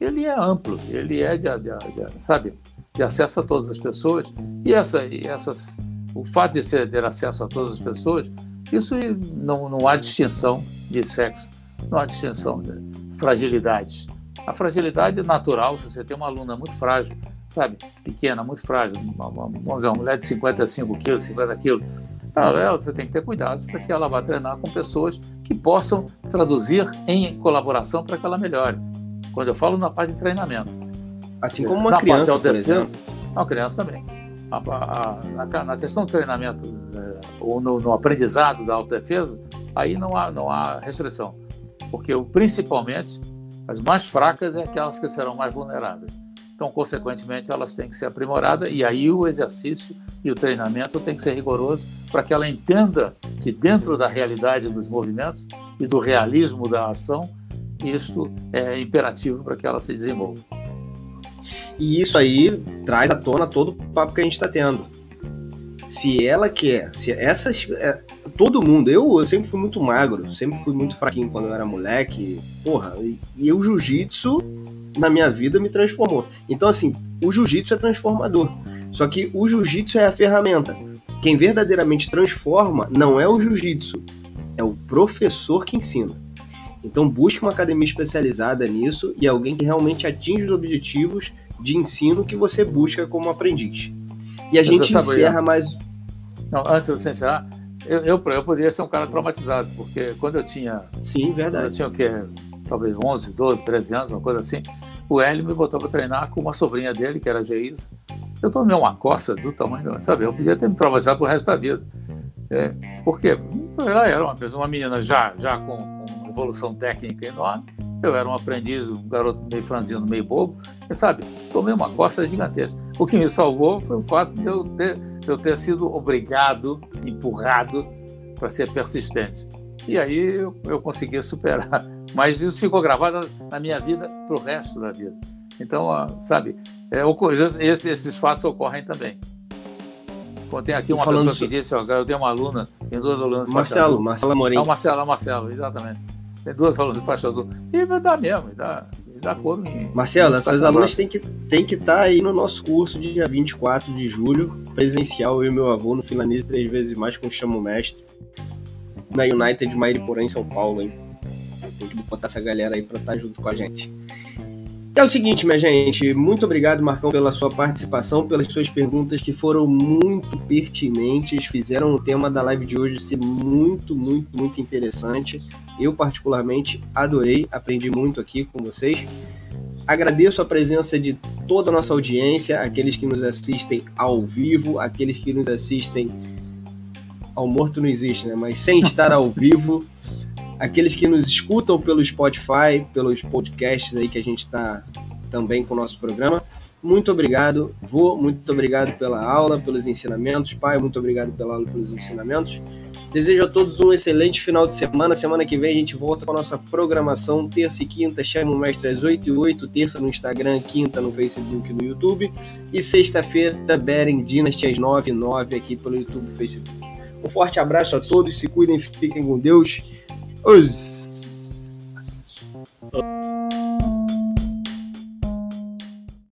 ele é amplo, ele é de, de, de, sabe, de acesso a todas as pessoas, e, essa, e essas, o fato de ser, ter acesso a todas as pessoas, isso não, não há distinção de sexo, não há distinção de fragilidades. A fragilidade natural, se você tem uma aluna muito frágil, sabe, pequena, muito frágil, uma, uma, vamos dizer, uma mulher de 55 quilos, 50 quilos, ela, você tem que ter cuidado para que ela vá treinar com pessoas que possam traduzir em colaboração para que ela melhore. Quando eu falo na parte de treinamento. Assim como uma na criança, parte de defesa, Uma criança também. A, a, a, na questão do treinamento é, ou no, no, aprendizado da autodefesa, aí não há, não há restrição. Porque, principalmente, as mais fracas é aquelas que serão mais vulneráveis. Então, consequentemente, elas têm que ser aprimoradas e aí o exercício e o treinamento tem que ser rigoroso para que ela entenda que dentro da realidade dos movimentos e do realismo da ação, isto é imperativo para que ela se desenvolva. E isso aí traz à tona todo o papo que a gente está tendo. Se ela quer, se essas. É, todo mundo, eu, eu sempre fui muito magro, sempre fui muito fraquinho quando eu era moleque. Porra, e, e o jiu-jitsu na minha vida me transformou. Então, assim, o jiu-jitsu é transformador. Só que o jiu-jitsu é a ferramenta. Quem verdadeiramente transforma não é o jiu-jitsu, é o professor que ensina. Então, busque uma academia especializada nisso e alguém que realmente atinge os objetivos de ensino que você busca como aprendiz. E a gente encerra mais. Não, antes de você encerrar, eu, eu, eu poderia ser um cara traumatizado, porque quando eu tinha. Sim, verdade. Quando eu tinha o quê? Talvez 11, 12, 13 anos, uma coisa assim, o Hélio me botou para treinar com uma sobrinha dele, que era a Geisa. Eu tomei uma coça do tamanho, sabe? Eu podia ter me traumatizado pro resto da vida. É, por quê? Ela era uma pessoa, uma menina já, já com, com evolução técnica enorme. Eu era um aprendiz, um garoto meio franzino, meio bobo. E, sabe, tomei uma coça gigantesca. O que me salvou foi o fato de eu ter, de eu ter sido obrigado, empurrado para ser persistente. E aí eu, eu consegui superar. Mas isso ficou gravado na minha vida para o resto da vida. Então, sabe, é, esses, esses fatos ocorrem também. Tem aqui uma pessoa que disse, ó, eu tenho uma aluna, tem duas alunas Marcelo, Marcelo Amorim. É o Marcelo, é Marcelo, exatamente. Tem duas alunas de faixa azul. E dá mesmo, dá, dá cor em. Marcelo, essas alunas têm que têm que estar tá aí no nosso curso de dia 24 de julho, presencial, eu e meu avô no Finlanese três vezes mais com o Chamo Mestre, na United Mairiporã, em São Paulo, hein? Tem que botar essa galera aí para estar tá junto com a gente. É o seguinte, minha gente, muito obrigado, Marcão, pela sua participação, pelas suas perguntas que foram muito pertinentes, fizeram o tema da live de hoje ser muito, muito, muito interessante. Eu, particularmente, adorei, aprendi muito aqui com vocês. Agradeço a presença de toda a nossa audiência, aqueles que nos assistem ao vivo, aqueles que nos assistem ao morto não existe, né? Mas sem estar ao vivo aqueles que nos escutam pelo Spotify, pelos podcasts aí que a gente está também com o nosso programa. Muito obrigado, vô, muito obrigado pela aula, pelos ensinamentos. Pai, muito obrigado pela aula pelos ensinamentos. Desejo a todos um excelente final de semana. Semana que vem a gente volta com a nossa programação. Terça e quinta, chama o mestre às 8 e 8. Terça no Instagram, quinta no Facebook e no YouTube. E sexta-feira, Beren Dynasty às 9 e 9 aqui pelo YouTube e Facebook. Um forte abraço a todos, se cuidem, fiquem com Deus. Os.